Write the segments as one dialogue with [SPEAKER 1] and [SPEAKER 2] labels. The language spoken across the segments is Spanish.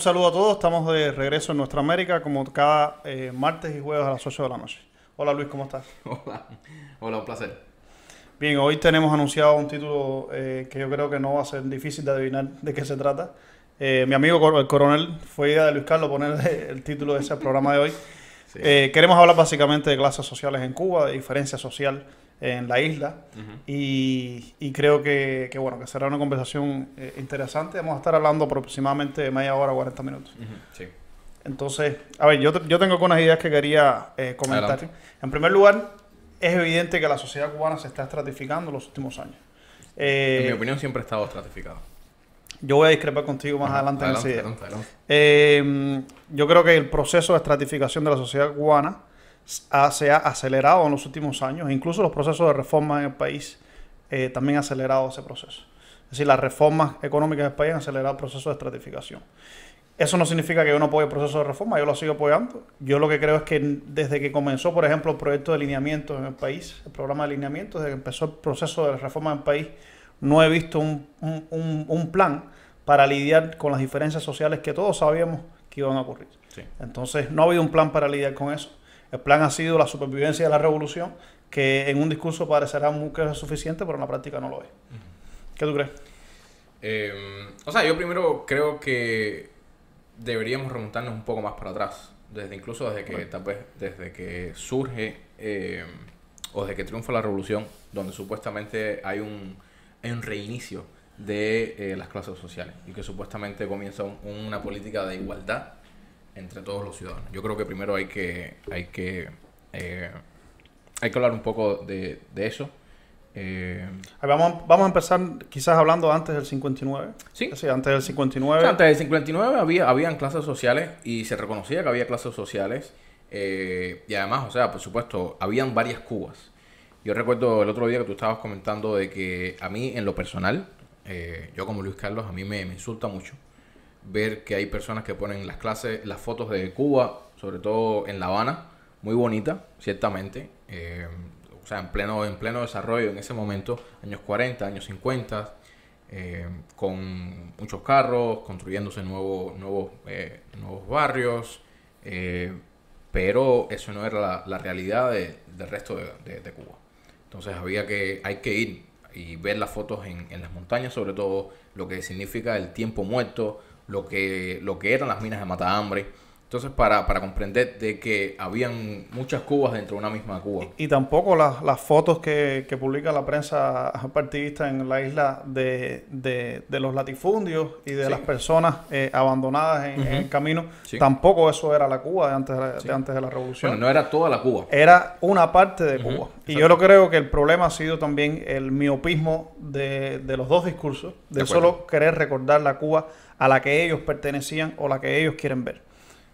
[SPEAKER 1] Un saludo a todos, estamos de regreso en nuestra América como cada eh, martes y jueves a las 8 de la noche. Hola Luis, ¿cómo estás?
[SPEAKER 2] Hola, hola, un placer.
[SPEAKER 1] Bien, hoy tenemos anunciado un título eh, que yo creo que no va a ser difícil de adivinar de qué se trata. Eh, mi amigo el coronel fue idea de Luis Carlos poner el título de ese programa de hoy. queremos hablar básicamente de clases sociales en Cuba, de diferencia social en la isla. y, creo que, bueno, que será una conversación eh, interesante. Vamos a estar hablando aproximadamente media hora, 40 minutos. sí. Entonces, a ver, yo, yo tengo algunas ideas que quería eh, comentar. En primer lugar, es evidente que la sociedad cubana se está estratificando en los últimos años.
[SPEAKER 2] en mi eh, opinión, siempre ha estado estratificado.
[SPEAKER 1] Yo voy a discrepar contigo más adelante, en ese idea. yo creo que el proceso de estratificación de la sociedad cubana se ha acelerado en los últimos años. Incluso los procesos de reforma en el país eh, también han acelerado ese proceso. Es decir, las reformas económicas del país han acelerado el proceso de estratificación. Eso no significa que yo no apoye el proceso de reforma, yo lo sigo apoyando. Yo lo que creo es que desde que comenzó, por ejemplo, el proyecto de alineamiento en el país, el programa de alineamiento, desde que empezó el proceso de reforma en el país, no he visto un, un, plan para lidiar con las diferencias sociales que todos sabíamos que iban a ocurrir. Entonces, no ha habido un plan para lidiar con eso. El plan ha sido la supervivencia de la revolución, que en un discurso parecerá muy que es suficiente, pero en la práctica no lo es. ¿Qué tú crees?
[SPEAKER 2] Em, o sea, yo primero creo que deberíamos remontarnos un poco más para atrás, desde incluso desde que tal vez desde que surge em, o desde que triunfa la revolución, donde supuestamente hay un, un reinicio de eh, las clases sociales y que supuestamente comienza una política de igualdad entre todos los ciudadanos. Yo creo que primero hay que, hay que, eh, hay que hablar un poco de, eso.
[SPEAKER 1] Eh, vamos, vamos a empezar quizás hablando antes del 59.
[SPEAKER 2] Sí.
[SPEAKER 1] antes del 59.
[SPEAKER 2] antes del 59 había, habían clases sociales y se reconocía que había clases sociales. Eh, y además, o sea, por supuesto, habían varias Cubas. Yo recuerdo el otro día que tú estabas comentando de que a mí, en lo personal, yo como Luis Carlos, a mí me, me insulta mucho ver que hay personas que ponen las clases, las fotos de Cuba, sobre todo en La Habana, muy bonita, ciertamente. Eh, o sea, en pleno, en pleno desarrollo en ese momento, años 40, años 50, eh, con muchos carros, construyéndose nuevos, nuevos, eh, nuevos barrios, pero eso no era la, realidad del resto de, de, Cuba. Entonces había que, hay que ir y ver las fotos en, en las montañas, sobre todo lo que significa el tiempo muerto, lo que, lo que eran las minas de mata hambre. Entonces, para, para comprender de que habían muchas Cubas dentro de una misma Cuba.
[SPEAKER 1] Y, tampoco las, las fotos que, que, publica la prensa partidista en la isla de, de, los latifundios y de las personas eh, abandonadas en, el camino, tampoco eso era la Cuba de antes de, antes de la revolución.
[SPEAKER 2] Bueno, no era toda la Cuba.
[SPEAKER 1] Era una parte de Cuba. Y yo lo creo que el problema ha sido también el miopismo de, los dos discursos, de solo querer recordar la Cuba a la que ellos pertenecían o la que ellos quieren ver.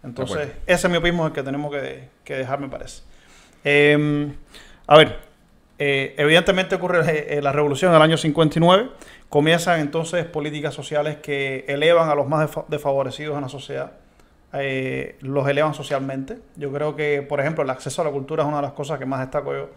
[SPEAKER 1] Entonces, ese miopismo es el que tenemos que, dejar, me parece. Em, a ver, eh, evidentemente ocurre eh, la revolución en el año 59. Comienzan entonces políticas sociales que elevan a los más desfavorecidos en la sociedad. Eh, los elevan socialmente. Yo creo que, por ejemplo, el acceso a la cultura es una de las cosas que más destaco yo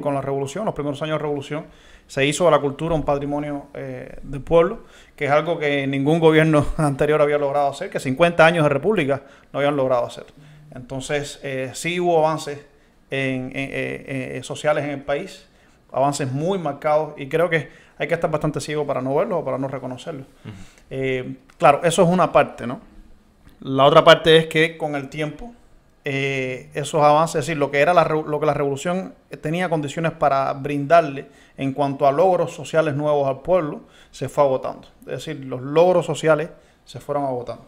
[SPEAKER 1] con la revolución, los primeros años de revolución se hizo de la cultura un patrimonio eh, del pueblo, que es algo que ningún gobierno anterior había logrado hacer, que 50 años de república no habían logrado hacer. Entonces, eh, sí hubo avances en, eh, sociales en el país, avances muy marcados, y creo que hay que estar bastante ciego para no verlos o para no reconocerlos. claro, eso es una parte, ¿no? La otra parte es que con el tiempo eh, esos avances, es decir, lo que era la, lo que la revolución tenía condiciones para brindarle en cuanto a logros sociales nuevos al pueblo, se fue agotando. Es decir, los logros sociales se fueron agotando.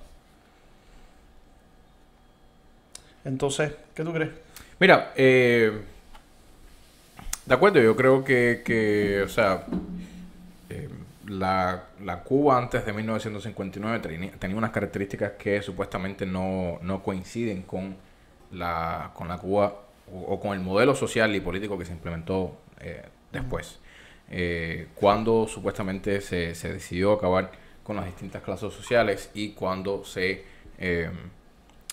[SPEAKER 1] Entonces, ¿qué tú crees?
[SPEAKER 2] Mira, eh, de acuerdo, yo creo que, o sea, eh, la, Cuba antes de 1959 tenía, unas características que supuestamente no, no coinciden con la, con la Cuba o, con el modelo social y político que se implementó eh, después. Eh, cuando supuestamente se, se, decidió acabar con las distintas clases sociales y cuando se em,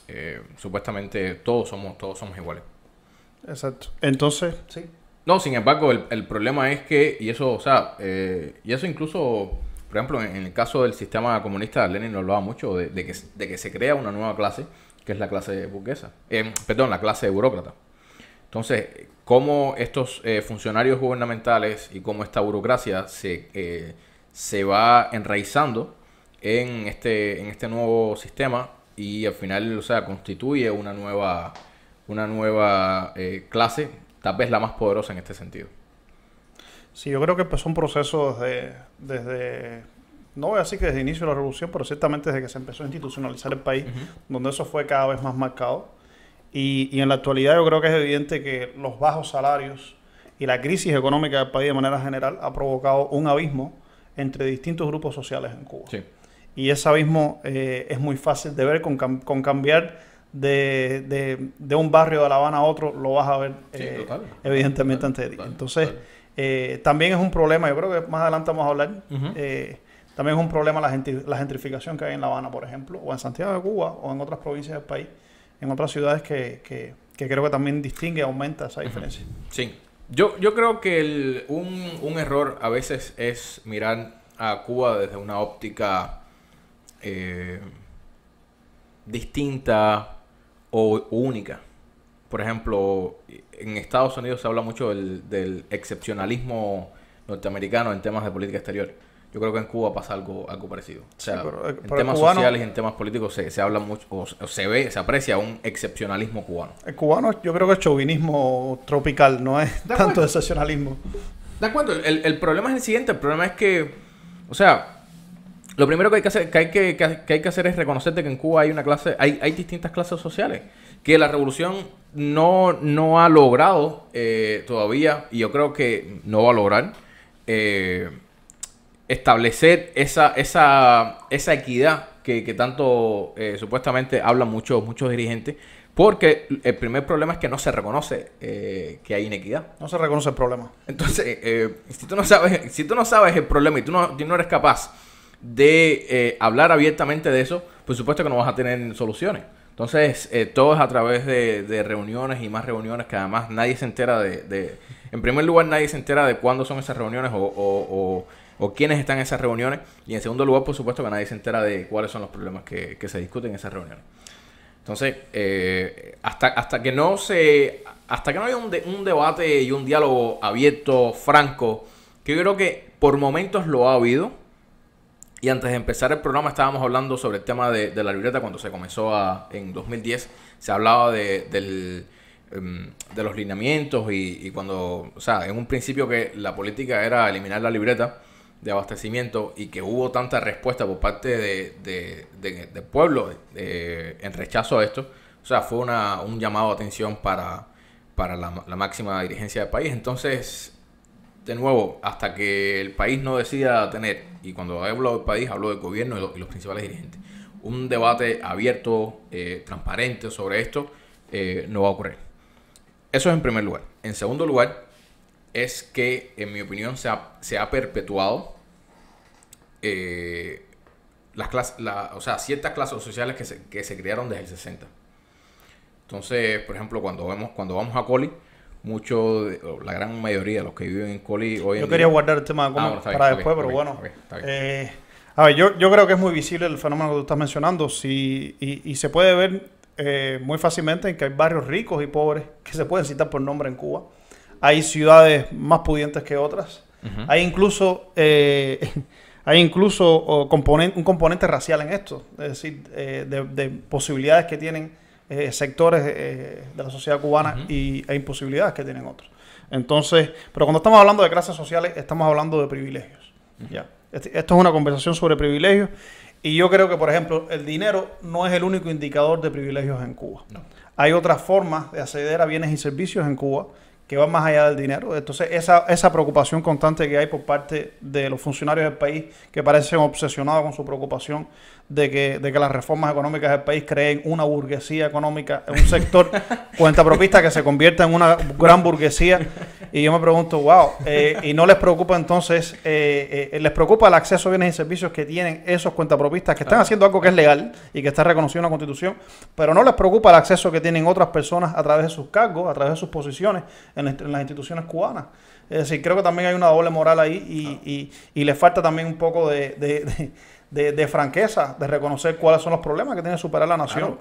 [SPEAKER 2] eh, supuestamente todos somos todos somos iguales.
[SPEAKER 1] Exacto. Entonces, sí.
[SPEAKER 2] No, sin embargo, el, el problema es que, y eso, o sea, y eso incluso por ejemplo, en, el caso del sistema comunista, Lenin nos hablaba mucho de, que, de que se crea una nueva clase, que es la clase burguesa, eh, perdón, la clase burócrata. Entonces, cómo estos eh, funcionarios gubernamentales y cómo esta burocracia se, eh, se va enraizando en este, en este nuevo sistema y al final, o sea, constituye una nueva, una nueva clase, tal vez la más poderosa en este sentido.
[SPEAKER 1] Sí, yo creo que empezó un proceso desde, desde no voy a decir que desde el inicio de la revolución, pero ciertamente desde que se empezó a institucionalizar el país, donde eso fue cada vez más marcado. Y, y, en la actualidad yo creo que es evidente que los bajos salarios y la crisis económica del país de manera general ha provocado un abismo entre distintos grupos sociales en Cuba. Sí. Y ese abismo eh, es muy fácil de ver con, con cambiar de, de, de, un barrio de La Habana a otro, lo vas a ver eh, evidentemente ante ti. Entonces... Eh, también es un problema, yo creo que más adelante vamos a hablar, eh, también es un problema la, la, gentrificación que hay en La Habana, por ejemplo, o en Santiago de Cuba, o en otras provincias del país, en otras ciudades que, que, creo que también distingue, aumenta esa diferencia.
[SPEAKER 2] Sí, yo, yo creo que un, un, error a veces es mirar a Cuba desde una óptica eh, distinta o única. Por ejemplo, en Estados Unidos se habla mucho del, excepcionalismo norteamericano en temas de política exterior. Yo creo que en Cuba pasa algo, algo parecido. O sea, eh, en temas sociales y en temas políticos se, se habla mucho, o, se ve, se aprecia un excepcionalismo cubano.
[SPEAKER 1] El cubano yo creo que es chauvinismo tropical, no es tanto excepcionalismo.
[SPEAKER 2] De acuerdo, el, el, problema es el siguiente, el problema es que, o sea, lo primero que hay que hacer, que hay que, que hay que hacer es reconocerte que en Cuba hay una clase, hay, hay distintas clases sociales que la revolución no, no ha logrado eh, todavía, y yo creo que no va a lograr, eh, establecer esa, esa, esa equidad que, tanto eh, supuestamente hablan muchos, muchos dirigentes, porque el primer problema es que no se reconoce que hay inequidad.
[SPEAKER 1] No se reconoce el problema.
[SPEAKER 2] Entonces, si, tú no sabes, si tú no sabes el problema y tú no, no eres capaz de hablar abiertamente de eso, pues supuesto que no vas a tener soluciones. Entonces, eh, todo es a través de, reuniones y más reuniones que además nadie se entera de, En primer lugar, nadie se entera de cuándo son esas reuniones o, o, quiénes están en esas reuniones. Y en segundo lugar, por supuesto, que nadie se entera de cuáles son los problemas que, se discuten en esas reuniones. Entonces, eh, hasta, hasta que no se... Hasta que no haya un, un debate y un diálogo abierto, franco, que yo creo que por momentos lo ha habido, y antes de empezar el programa estábamos hablando sobre el tema de, la libreta cuando se comenzó a, en 2010. Se hablaba de, del, em, de los lineamientos y, cuando, o sea, en un principio que la política era eliminar la libreta de abastecimiento y que hubo tanta respuesta por parte de, del pueblo en rechazo a esto. O sea, fue una, un llamado de atención para, para la, la máxima dirigencia del país. Entonces, de nuevo, hasta que el país no decida tener, y cuando hablo del país hablo del gobierno y, los principales dirigentes, un debate abierto, eh, transparente sobre esto, eh, no va a ocurrir. Eso es en primer lugar. En segundo lugar, es que, en mi opinión, se ha, se ha perpetuado eh, las clases, o sea, ciertas clases sociales que se, que se crearon desde el 60. Entonces, por ejemplo, cuando vemos, cuando vamos a Coli, mucho, la gran mayoría de los que viven en Coli hoy
[SPEAKER 1] Yo quería guardar el tema ah, para después, pero bueno. Eh, a ver, yo, yo creo que es muy visible el fenómeno que tú estás mencionando sí, y, se puede ver eh, muy fácilmente en que hay barrios ricos y pobres que se pueden citar por nombre en Cuba. Hay ciudades más pudientes que otras. Hay incluso... Eh, hay incluso un componente racial en esto, es decir, de posibilidades que tienen eh, sectores eh, de la sociedad cubana y, e imposibilidades que tienen otros. Entonces, pero cuando estamos hablando de clases sociales, estamos hablando de privilegios. ¿ya? Este, esto es una conversación sobre privilegios y yo creo que, por ejemplo, el dinero no es el único indicador de privilegios en Cuba. Hay otras formas de acceder a bienes y servicios en Cuba que van más allá del dinero. Entonces, esa, esa preocupación constante que hay por parte de los funcionarios del país que parecen obsesionados con su preocupación de que, de que las reformas económicas del país creen una burguesía económica, un sector cuentapropista que se convierta en una gran burguesía. Y yo me pregunto, wow, eh, y no les preocupa entonces, eh, eh, les preocupa el acceso a bienes y servicios que tienen esos cuentapropistas que están haciendo algo que es legal y que está reconocido en la Constitución, pero no les preocupa el acceso que tienen otras personas a través de sus cargos, a través de sus posiciones en, las instituciones cubanas. Es decir, creo que también hay una doble moral ahí y, y, y le falta también un poco de de, franqueza, de reconocer cuáles son los problemas que tiene que superar la nación.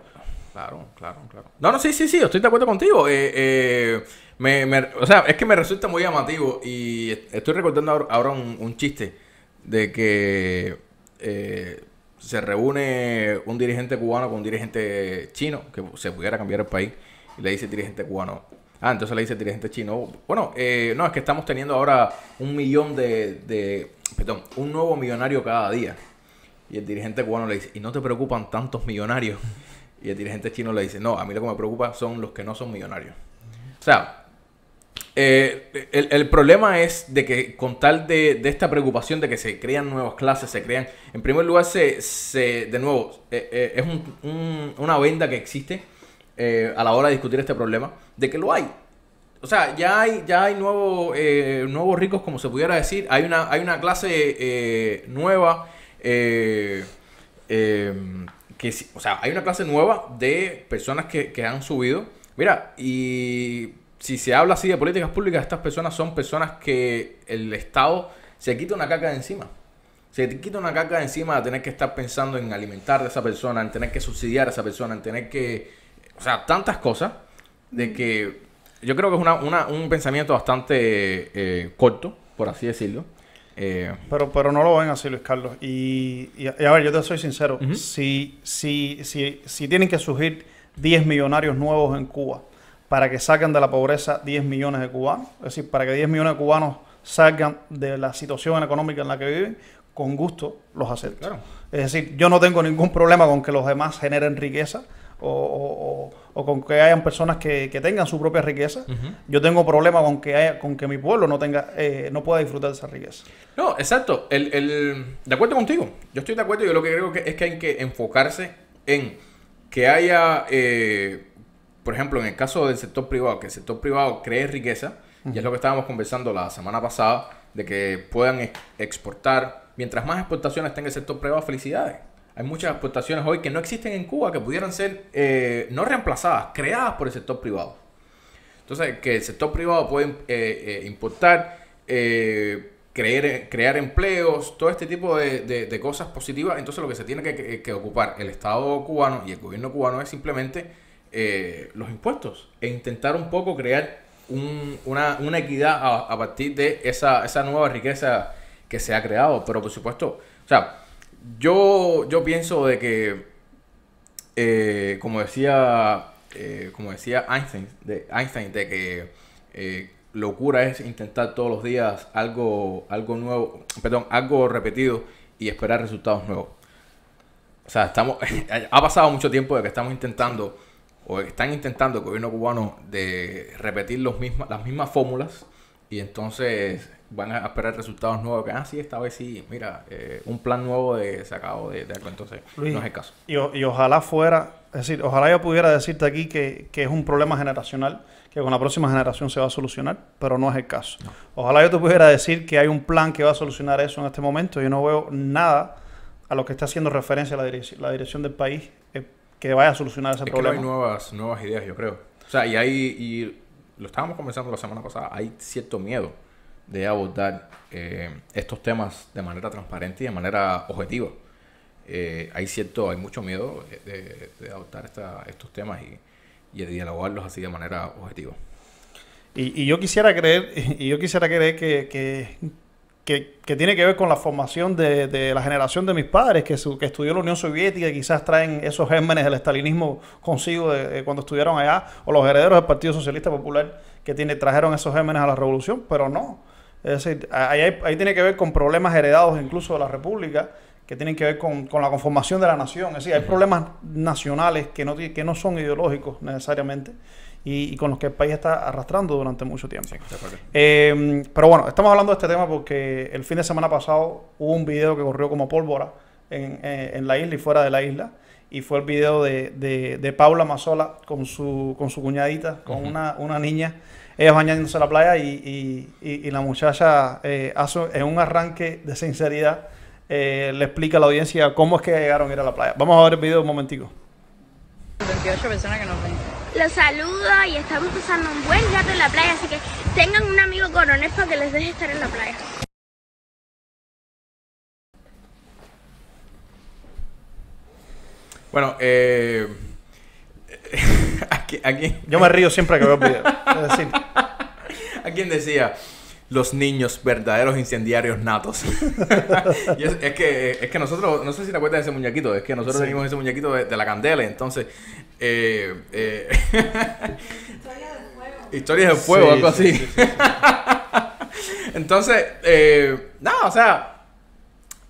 [SPEAKER 2] Claro, claro, claro. No, no, sí, sí, sí, estoy de acuerdo contigo. Eh, eh, me, o sea, es que me resulta muy llamativo y estoy recordando ahora un, chiste de que eh, se reúne un dirigente cubano con un dirigente chino, que se pudiera cambiar el país, y le dice el dirigente cubano, ah, entonces le dice el dirigente chino, bueno, no, es que estamos teniendo ahora un millón de, de, perdón, un nuevo millonario cada día. Y el dirigente cubano le dice, ¿y no te preocupan tantos millonarios? Y el dirigente chino le dice, no, a mí lo que me preocupa son los que no son millonarios. O sea, eh, el, problema es de que con tal de, esta preocupación de que se crean nuevas clases, se crean, en primer lugar, se, se de nuevo, eh, eh, es una venda que existe a la hora de discutir este problema, de que lo hay. O sea, ya hay, ya hay nuevos, nuevos ricos, como se pudiera decir, hay una, hay una clase nueva eh, em, que, o sea, hay una clase nueva de personas que, han subido. Mira, y si se habla así de políticas públicas, estas personas son personas que el Estado se quita una caca de encima. Se quita una caca de encima de tener que estar pensando en alimentar a esa persona, en tener que subsidiar a esa persona, en tener que... O sea, tantas cosas de que yo creo que es una, un pensamiento bastante eh, corto, por así decirlo.
[SPEAKER 1] Eh, pero, pero no lo ven así, Luis Carlos. Y, a ver, yo te soy sincero. si, si, si, si tienen que surgir 10 millonarios nuevos en Cuba para que saquen de la pobreza 10 millones de cubanos, es decir, para que 10 millones de cubanos salgan de la situación económica en la que viven, con gusto los acepto. Es decir, yo no tengo ningún problema con que los demás generen riqueza o, con que hayan personas que, tengan su propia riqueza. Yo tengo problema con que haya, con que mi pueblo no tenga, eh, no pueda disfrutar de esa riqueza.
[SPEAKER 2] No, exacto. El, el, de acuerdo contigo. Yo estoy de acuerdo. Yo lo que creo que es que hay que enfocarse en que haya, eh, por ejemplo, en el caso del sector privado, que el sector privado cree riqueza, y es lo que estábamos conversando la semana pasada, de que puedan exportar. Mientras más exportaciones tenga el sector privado, felicidades. Hay muchas exportaciones hoy que no existen en Cuba que pudieran ser eh, no reemplazadas, creadas por el sector privado. Entonces, que el sector privado puede eh, eh, importar, crear, crear empleos, todo este tipo de, cosas positivas. Entonces, lo que se tiene que, ocupar el Estado cubano y el gobierno cubano es simplemente los impuestos e intentar un poco crear una, equidad a, a, partir de esa, esa nueva riqueza que se ha creado. Pero, por supuesto, o sea, yo, yo pienso de que, eh, como decía, eh, como decía Einstein, de Einstein, de que eh, locura es intentar todos los días algo, algo nuevo, perdón, algo repetido y esperar resultados nuevos. O sea, estamos, ha pasado mucho tiempo de que estamos intentando, o están intentando el gobierno cubano de repetir los las mismas fórmulas y entonces van a esperar resultados nuevos. Que, ah, sí, esta vez sí, mira, eh, un plan nuevo de sacado de, de algo. Entonces, no es el caso.
[SPEAKER 1] Y, y, ojalá fuera, es decir, ojalá yo pudiera decirte aquí que, que, es un problema generacional, que con la próxima generación se va a solucionar, pero no es el caso. Ojalá yo te pudiera decir que hay un plan que va a solucionar eso en este momento. Yo no veo nada a lo que está haciendo referencia la dirección, la dirección del país eh, que vaya a solucionar ese problema.
[SPEAKER 2] Que hay nuevas, nuevas ideas, yo creo. O sea, y hay, y lo estábamos conversando la semana pasada, hay cierto miedo de abordar eh, estos temas de manera transparente y de manera objetiva. Eh, hay cierto, hay mucho miedo de, de adoptar estos temas y, y, de dialogarlos así de manera objetiva.
[SPEAKER 1] Y, y yo quisiera creer, y yo quisiera creer que, que, que, tiene que ver con la formación de, la generación de mis padres, que, que estudió la Unión Soviética y quizás traen esos gérmenes del estalinismo consigo de, cuando estudiaron allá, o los herederos del Partido Socialista Popular que tiene, trajeron esos gérmenes a la revolución, pero no. Es decir, ahí, ahí tiene que ver con problemas heredados incluso de la República, que tienen que ver con, la conformación de la nación. Es decir, hay problemas nacionales que no, que no son ideológicos necesariamente y, con los que el país está arrastrando durante mucho tiempo. Em, pero bueno, estamos hablando de este tema porque el fin de semana pasado hubo un video que corrió como pólvora en, eh, en la isla y fuera de la isla y fue el video de, de, de Paula Mazola con su, con su cuñadita, con una, una niña, ellas bañándose en la playa y, y, y, y la muchacha eh, hace en un arranque de sinceridad eh, le explica a la audiencia cómo es que llegaron a ir a la playa. Vamos a ver el video un momentico.
[SPEAKER 3] 28 personas que nos ven.
[SPEAKER 4] Los saludo y estamos pasando un buen rato en la playa, así que tengan un amigo coronel para que les deje estar en la playa.
[SPEAKER 2] Bueno, eh, aquí, aquí,
[SPEAKER 1] Yo me río siempre que veo el video. Es decir,
[SPEAKER 2] ¿A quién decía? Los niños verdaderos incendiarios natos. Y es, es que, es que nosotros, no sé si te acuerdas de ese muñequito, es que nosotros
[SPEAKER 1] Sí.
[SPEAKER 2] teníamos ese muñequito de, de la candela, entonces... Eh, eh, Historias de fuego,
[SPEAKER 1] Sí,
[SPEAKER 2] algo
[SPEAKER 1] sí,
[SPEAKER 2] así. Entonces, eh, nada, o sea,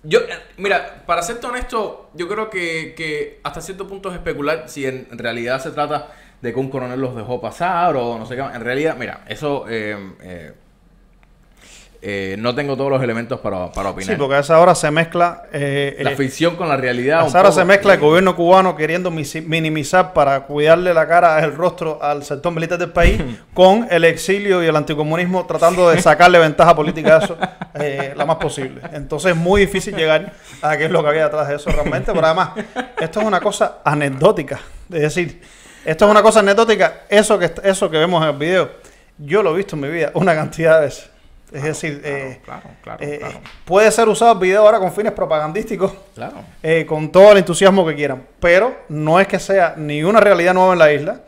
[SPEAKER 2] yo, eh, mira, para serte honesto, yo creo que, que hasta cierto punto es especular si en realidad se trata de que un coronel los dejó pasar o no sé qué. En realidad, mira, eso eh, eh, eh, no tengo todos los elementos para, para opinar.
[SPEAKER 1] sí, porque a esa hora se mezcla... eh,
[SPEAKER 2] La
[SPEAKER 1] eh,
[SPEAKER 2] ficción con la realidad.
[SPEAKER 1] a esa hora se mezcla el gobierno cubano queriendo minimizar para cuidarle la cara, el rostro al sector militar del país, con el exilio y el anticomunismo tratando de sacarle ventaja política a eso eh, la más posible. Entonces es muy difícil llegar a qué es lo que había detrás de eso realmente, pero además esto es una cosa anecdótica. Es decir, esto es una cosa anecdótica, eso que, eso que vemos en el video, yo lo he visto en mi vida una cantidad de veces. Es decir,
[SPEAKER 2] Claro,
[SPEAKER 1] eh,
[SPEAKER 2] claro, claro,
[SPEAKER 1] eh,
[SPEAKER 2] claro,
[SPEAKER 1] puede ser usado el video ahora con fines propagandísticos
[SPEAKER 2] claro.
[SPEAKER 1] eh, con todo el entusiasmo que quieran. Pero no es que sea ni una realidad nueva en la isla,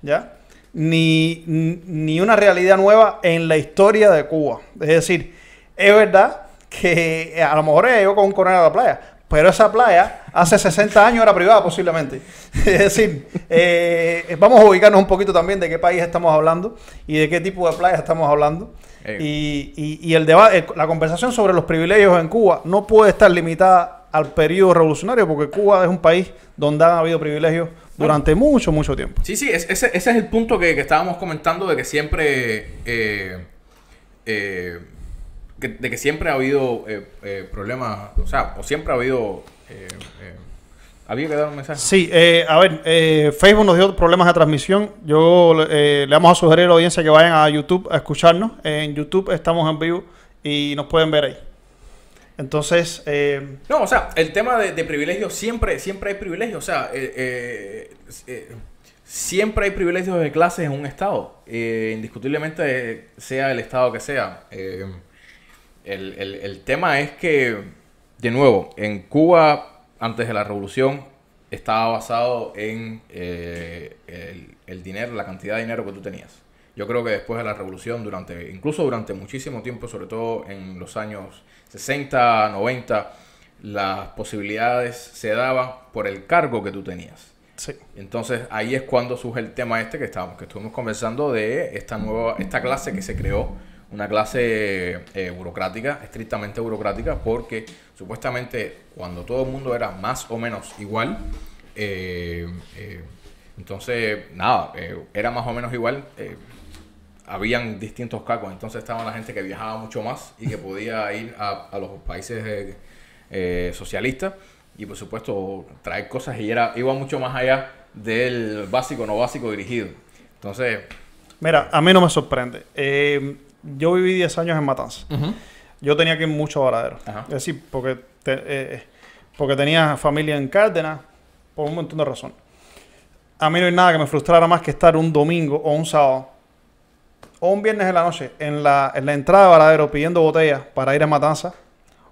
[SPEAKER 1] ¿ya? Ni, ni una realidad nueva en la historia de Cuba. Es decir, es verdad que a lo mejor ella llegó con un coronel a la playa, pero esa playa hace 60 años era privada posiblemente. Es decir, eh, vamos a ubicarnos un poquito también de qué país estamos hablando y de qué tipo de playa estamos hablando.
[SPEAKER 2] Eh.
[SPEAKER 1] Y, y- y el debate, la conversación sobre los privilegios en Cuba no puede estar limitada al periodo revolucionario, porque Cuba es un país donde han habido privilegios durante mucho, mucho tiempo.
[SPEAKER 2] Sí, sí, es- ese, ese es el punto que, que estábamos comentando de que siempre. eh, eh, que- de que siempre ha habido eh, eh, problemas. O sea, o siempre ha habido. Había que dar un mensaje.
[SPEAKER 1] Sí, eh, a ver, eh, Facebook nos dio problemas de transmisión. Yo eh, le vamos a sugerir a la audiencia que vayan a YouTube a escucharnos. En YouTube estamos en vivo y nos pueden ver ahí. Entonces,
[SPEAKER 2] No, o sea, el tema de, de privilegios siempre, siempre hay privilegios. O sea, siempre hay privilegios de clases en un estado. Indiscutiblemente, sea el estado que sea. El, el- el tema es que, de nuevo, en Cuba, antes de la revolución, estaba basado en eh, el, el dinero, la cantidad de dinero que tú tenías. Yo creo que después de la revolución, durante, incluso durante muchísimo tiempo, sobre todo en los años 60, 90, las posibilidades se daban por el cargo que tú tenías.
[SPEAKER 1] sí.
[SPEAKER 2] Entonces ahí es cuando surge el tema este que estábamos, que estuvimos conversando de esta nueva, esta clase que se creó, una clase eh, burocrática, estrictamente burocrática, porque supuestamente cuando todo el mundo era más o menos igual, eh, eh, entonces nada, era más o menos igual. habían distintos cargos, entonces estaba la gente que viajaba mucho más y que podía ir a, los países socialistas y por supuesto traer cosas y era iba mucho más allá del básico no básico dirigido. Entonces,
[SPEAKER 1] Mira, a mí no me sorprende. Yo viví 10 años en Matanzas. Yo tenía que ir mucho a Varadero.
[SPEAKER 2] Ajá.
[SPEAKER 1] Es decir, porque, te- eh, porque tenía familia en Cárdenas, por un montón de razones. A mí no hay nada que me frustrara más que estar un domingo o un sábado o un viernes en la noche en la, en la entrada de Varadero pidiendo botellas para ir a Matanzas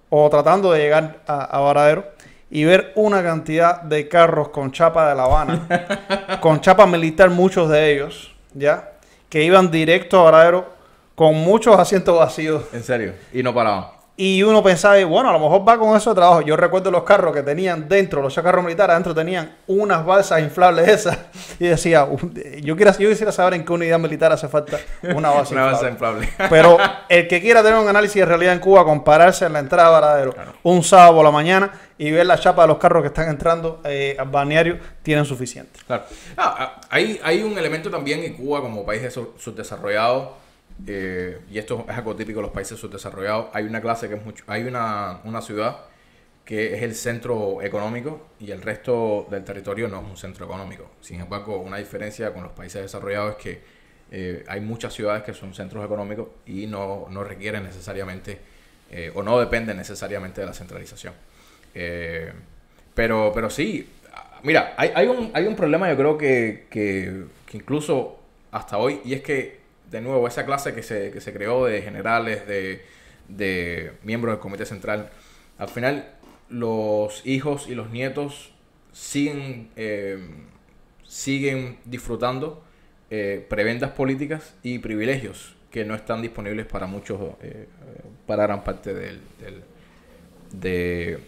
[SPEAKER 1] o tratando de llegar a, a Varadero y ver una cantidad de carros con chapa de La Habana, con chapa militar, muchos de ellos, ¿ya? Que iban directo a Varadero con muchos asientos vacíos.
[SPEAKER 2] en serio, y no paraban.
[SPEAKER 1] Y uno pensaba, bueno, a lo mejor va con eso de trabajo. Yo recuerdo los carros que tenían dentro, los carros militares adentro tenían unas balsas inflables esas. Y decía, "Un- yo, quisiera saber en qué unidad militar hace falta una balsa
[SPEAKER 2] Una balsa
[SPEAKER 1] inflable. Pero el que quiera tener un análisis de realidad en Cuba, compararse en la entrada de Varadero un sábado por la mañana y ver la chapa de los carros que están entrando eh, al balneario, tienen suficiente.
[SPEAKER 2] Claro. Ah, ah, hay, hay un elemento también en Cuba como país de su- subdesarrollado, eh, y esto es algo típico de los países subdesarrollados. Hay una clase que es mucho, hay una, una ciudad que es el centro económico y el resto del territorio no es un centro económico. Sin embargo, una diferencia con los países desarrollados es que eh, hay muchas ciudades que son centros económicos y no, no requieren necesariamente eh, o no dependen necesariamente de la centralización. Pero, pero sí, mira, hay, hay, un, hay un problema yo creo que, que incluso hasta hoy, y es que, de nuevo, esa clase que se, que se creó de generales, de, de miembros del Comité Central, al final los hijos y los nietos siguen, eh, siguen disfrutando eh, prebendas políticas y privilegios que no están disponibles para muchos, eh, para gran parte del, del, de-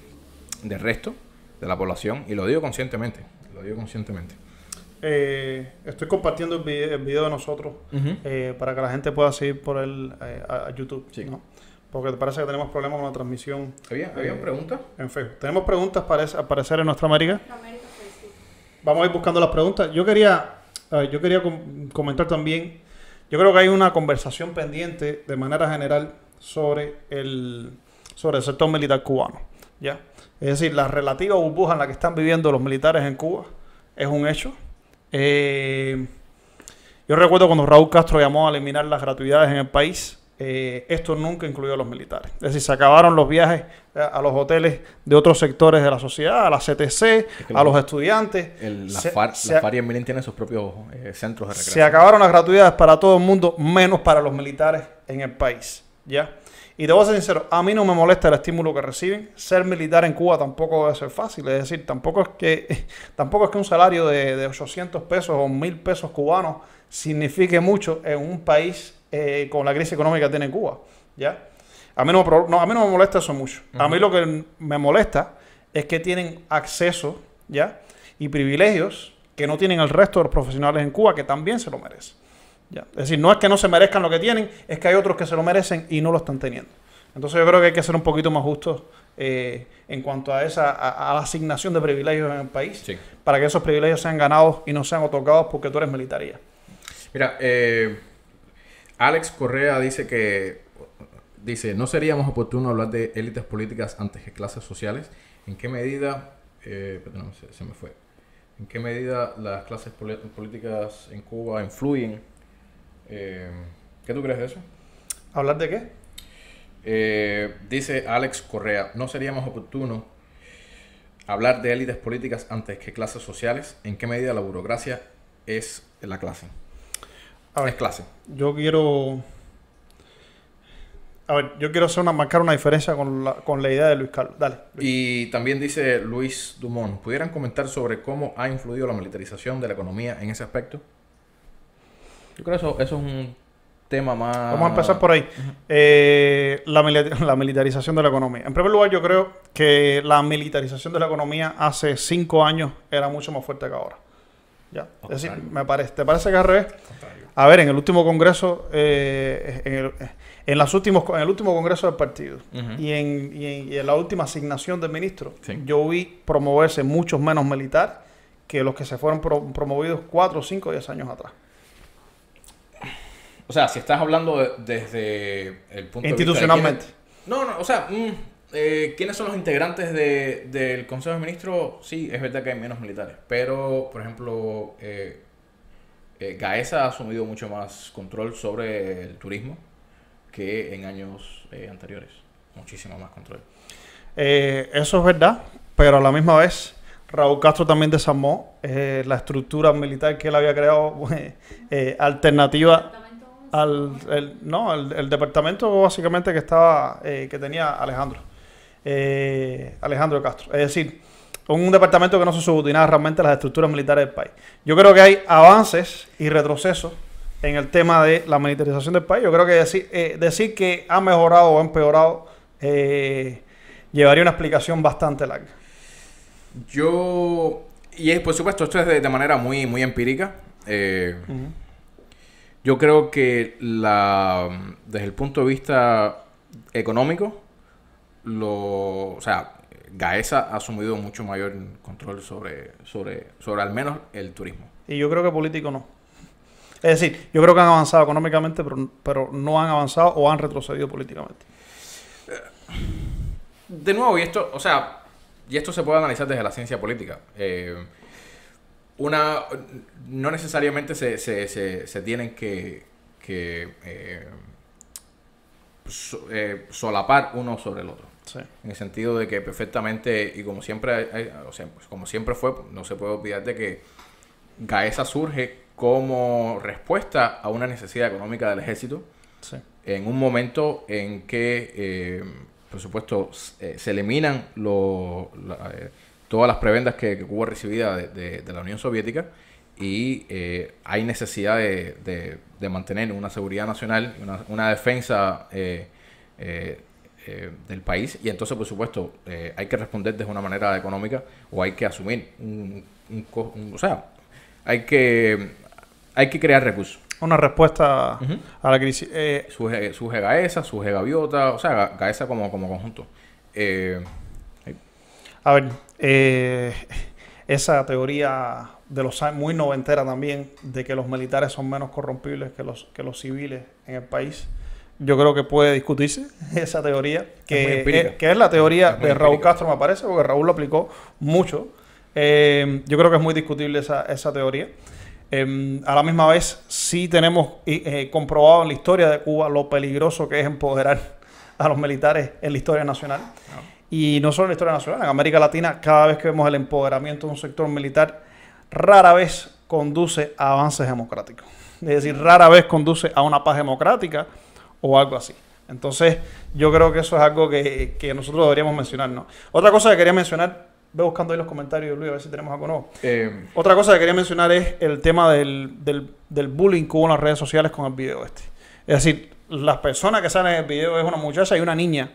[SPEAKER 2] del resto de la población. Y lo digo conscientemente, lo digo conscientemente.
[SPEAKER 1] Eh, estoy compartiendo el video, el video de nosotros eh, para que la gente pueda seguir por el eh, a, a YouTube.
[SPEAKER 2] Sí.
[SPEAKER 1] ¿no? Porque te parece que tenemos problemas con la transmisión
[SPEAKER 2] ¿Había, ¿había
[SPEAKER 1] Eh,
[SPEAKER 2] preguntas?
[SPEAKER 1] en Facebook. Tenemos preguntas para al parecer en nuestra América. Vamos a ir buscando las preguntas. Yo quería, yo quería com- comentar también, yo creo que hay una conversación pendiente de manera general sobre el, sobre el sector militar cubano. ¿ya? Es decir, la relativa burbuja en la que están viviendo los militares en Cuba es un hecho. Eh, yo recuerdo cuando Raúl Castro llamó a eliminar las gratuidades en el país, eh, esto nunca incluyó a los militares. Es decir, se acabaron los viajes a los hoteles de otros sectores de la sociedad, a la CTC,
[SPEAKER 2] que
[SPEAKER 1] a
[SPEAKER 2] los-
[SPEAKER 1] los estudiantes.
[SPEAKER 2] El, la,
[SPEAKER 1] Se-
[SPEAKER 2] FAR,
[SPEAKER 1] se-
[SPEAKER 2] la FAR y el Milín tienen sus propios eh, centros de
[SPEAKER 1] se
[SPEAKER 2] recreación.
[SPEAKER 1] acabaron las gratuidades para todo el mundo, menos para los militares en el país. ¿Ya? Y debo ser sincero, a mí no me molesta el estímulo que reciben. Ser militar en Cuba tampoco debe ser fácil. Es decir, tampoco es que, tampoco es que un salario de, de 800 pesos o 1000 pesos cubanos signifique mucho en un país eh, con la crisis económica que tiene Cuba. ¿Ya? A mí no, me pro- no, a mí no me molesta eso mucho. A mí lo que me molesta es que tienen acceso ¿ya? y privilegios que no tienen el resto de los profesionales en Cuba, que también se lo merecen. ¿Ya? Es decir, no es que no se merezcan lo que tienen, es que hay otros que se lo merecen y no lo están teniendo. Entonces yo creo que hay que ser un poquito más justos eh, en cuanto a esa a, a la asignación de privilegios en el país,
[SPEAKER 2] Sí.
[SPEAKER 1] para que esos privilegios sean ganados y no sean otorgados porque tú eres militaría.
[SPEAKER 2] Mira, eh, Alex Correa dice que dice no sería más oportuno hablar de élites políticas antes que clases sociales. ¿En qué medida, eh, perdón, se, se me fue? ¿En qué medida las clases políticas en Cuba influyen? Eh, ¿Qué tú crees de eso?
[SPEAKER 1] ¿Hablar de qué?
[SPEAKER 2] Eh, dice Alex Correa, ¿no sería más oportuno hablar de élites políticas antes que clases sociales? ¿En qué medida la burocracia es la clase?
[SPEAKER 1] A ver,
[SPEAKER 2] Es clase.
[SPEAKER 1] yo quiero... A ver, yo quiero hacer una, marcar una diferencia con la, con la idea de Luis Carlos. Dale. Luis.
[SPEAKER 2] Y también dice Luis Dumont, ¿pudieran comentar sobre cómo ha influido la militarización de la economía en ese aspecto? Yo creo que eso, eso es un tema más...
[SPEAKER 1] Vamos a empezar por ahí. Eh, la, mili- la militarización de la economía. En primer lugar, yo creo que la militarización de la economía hace cinco años era mucho más fuerte que ahora. ¿Ya? Es decir, me parece, ¿te parece que al revés? A ver, en el último congreso, eh, en, el, en las últimos, en el último congreso del partido y, en, y, en, y en la última asignación del ministro,
[SPEAKER 2] Sí.
[SPEAKER 1] yo vi promoverse muchos menos militares que los que se fueron pro- promovidos cuatro, cinco, diez años atrás.
[SPEAKER 2] O sea, si estás hablando de- desde el punto de vista de
[SPEAKER 1] Institucionalmente.
[SPEAKER 2] quiénes- No, no, o sea, mm, eh, ¿quiénes son los integrantes de- del Consejo de Ministros? Sí, es verdad que hay menos militares, pero, por ejemplo, eh, eh, Gaesa ha asumido mucho más control sobre el turismo que en años eh, anteriores. Muchísimo más control.
[SPEAKER 1] Eso es verdad, pero a la misma vez Raúl Castro también desarmó eh, la estructura militar que él había creado eh, alternativa al el, no el, el departamento básicamente que estaba eh, que tenía Alejandro. Eh, Alejandro Castro. Es decir un departamento que no se subordinaba realmente a las estructuras militares del país. Yo creo que hay avances y retrocesos en el tema de la militarización del país. Yo creo que decir eh, decir que ha mejorado o ha empeorado eh, llevaría una explicación bastante larga.
[SPEAKER 2] Yo, y es, por supuesto, esto es de, de manera muy, muy empírica. Eh, Yo creo que la, desde el punto de vista económico, lo, o sea, Gaesa ha asumido mucho mayor control sobre, sobre, sobre al menos el turismo.
[SPEAKER 1] Y yo creo que político no. Es decir, yo creo que han avanzado económicamente, pero, pero no han avanzado o han retrocedido políticamente.
[SPEAKER 2] De nuevo, y esto, o sea, y esto se puede analizar desde la ciencia política. Eh, una, no necesariamente se, se, se, se tienen que, que eh, so- eh, solapar uno sobre el otro.
[SPEAKER 1] Sí.
[SPEAKER 2] En el sentido de que perfectamente, y como siempre, o sea, pues, como siempre fue, no se puede olvidar de que Gaesa surge como respuesta a una necesidad económica del ejército
[SPEAKER 1] Sí.
[SPEAKER 2] en un momento en que, eh, por supuesto, se eliminan lo- la- eh, todas las prebendas que, que Cuba recibía de, de- de la Unión Soviética y eh, hay necesidad de, de- mantener una seguridad nacional, una, una defensa eh, eh, del país y entonces, por supuesto, hay que responder de una manera económica o hay que asumir un, un co- un- o sea, hay que, hay que crear recursos.
[SPEAKER 1] Una respuesta a la crisis. Eh,
[SPEAKER 2] Surge, surge Gaesa, surge Gaviota, o sea, Ga- Gaesa como, como conjunto. Eh,
[SPEAKER 1] A ver, eh, esa teoría de los muy noventera también, de que los militares son menos corrompibles que los, que los civiles en el país, yo creo que puede discutirse esa teoría, que es, que es la teoría
[SPEAKER 2] Es
[SPEAKER 1] de Raúl
[SPEAKER 2] empírica.
[SPEAKER 1] Castro, me parece, porque Raúl lo aplicó mucho. Eh, yo creo que es muy discutible esa, esa teoría. Eh, a la misma vez, sí tenemos eh, comprobado en la historia de Cuba lo peligroso que es empoderar a los militares en la historia nacional. Y no solo en la historia nacional, en América Latina, cada vez que vemos el empoderamiento de un sector militar, rara vez conduce a avances democráticos. Es decir, rara vez conduce a una paz democrática o algo así. Entonces, yo creo que eso es algo que, que nosotros deberíamos mencionar. ¿no? Otra cosa que quería mencionar, ve buscando ahí los comentarios, Luis, a ver si tenemos algo nuevo.
[SPEAKER 2] eh,
[SPEAKER 1] Otra cosa que quería mencionar es el tema del, del, del bullying que hubo en las redes sociales con el video este. Es decir, las personas que salen en el video es una muchacha y una niña.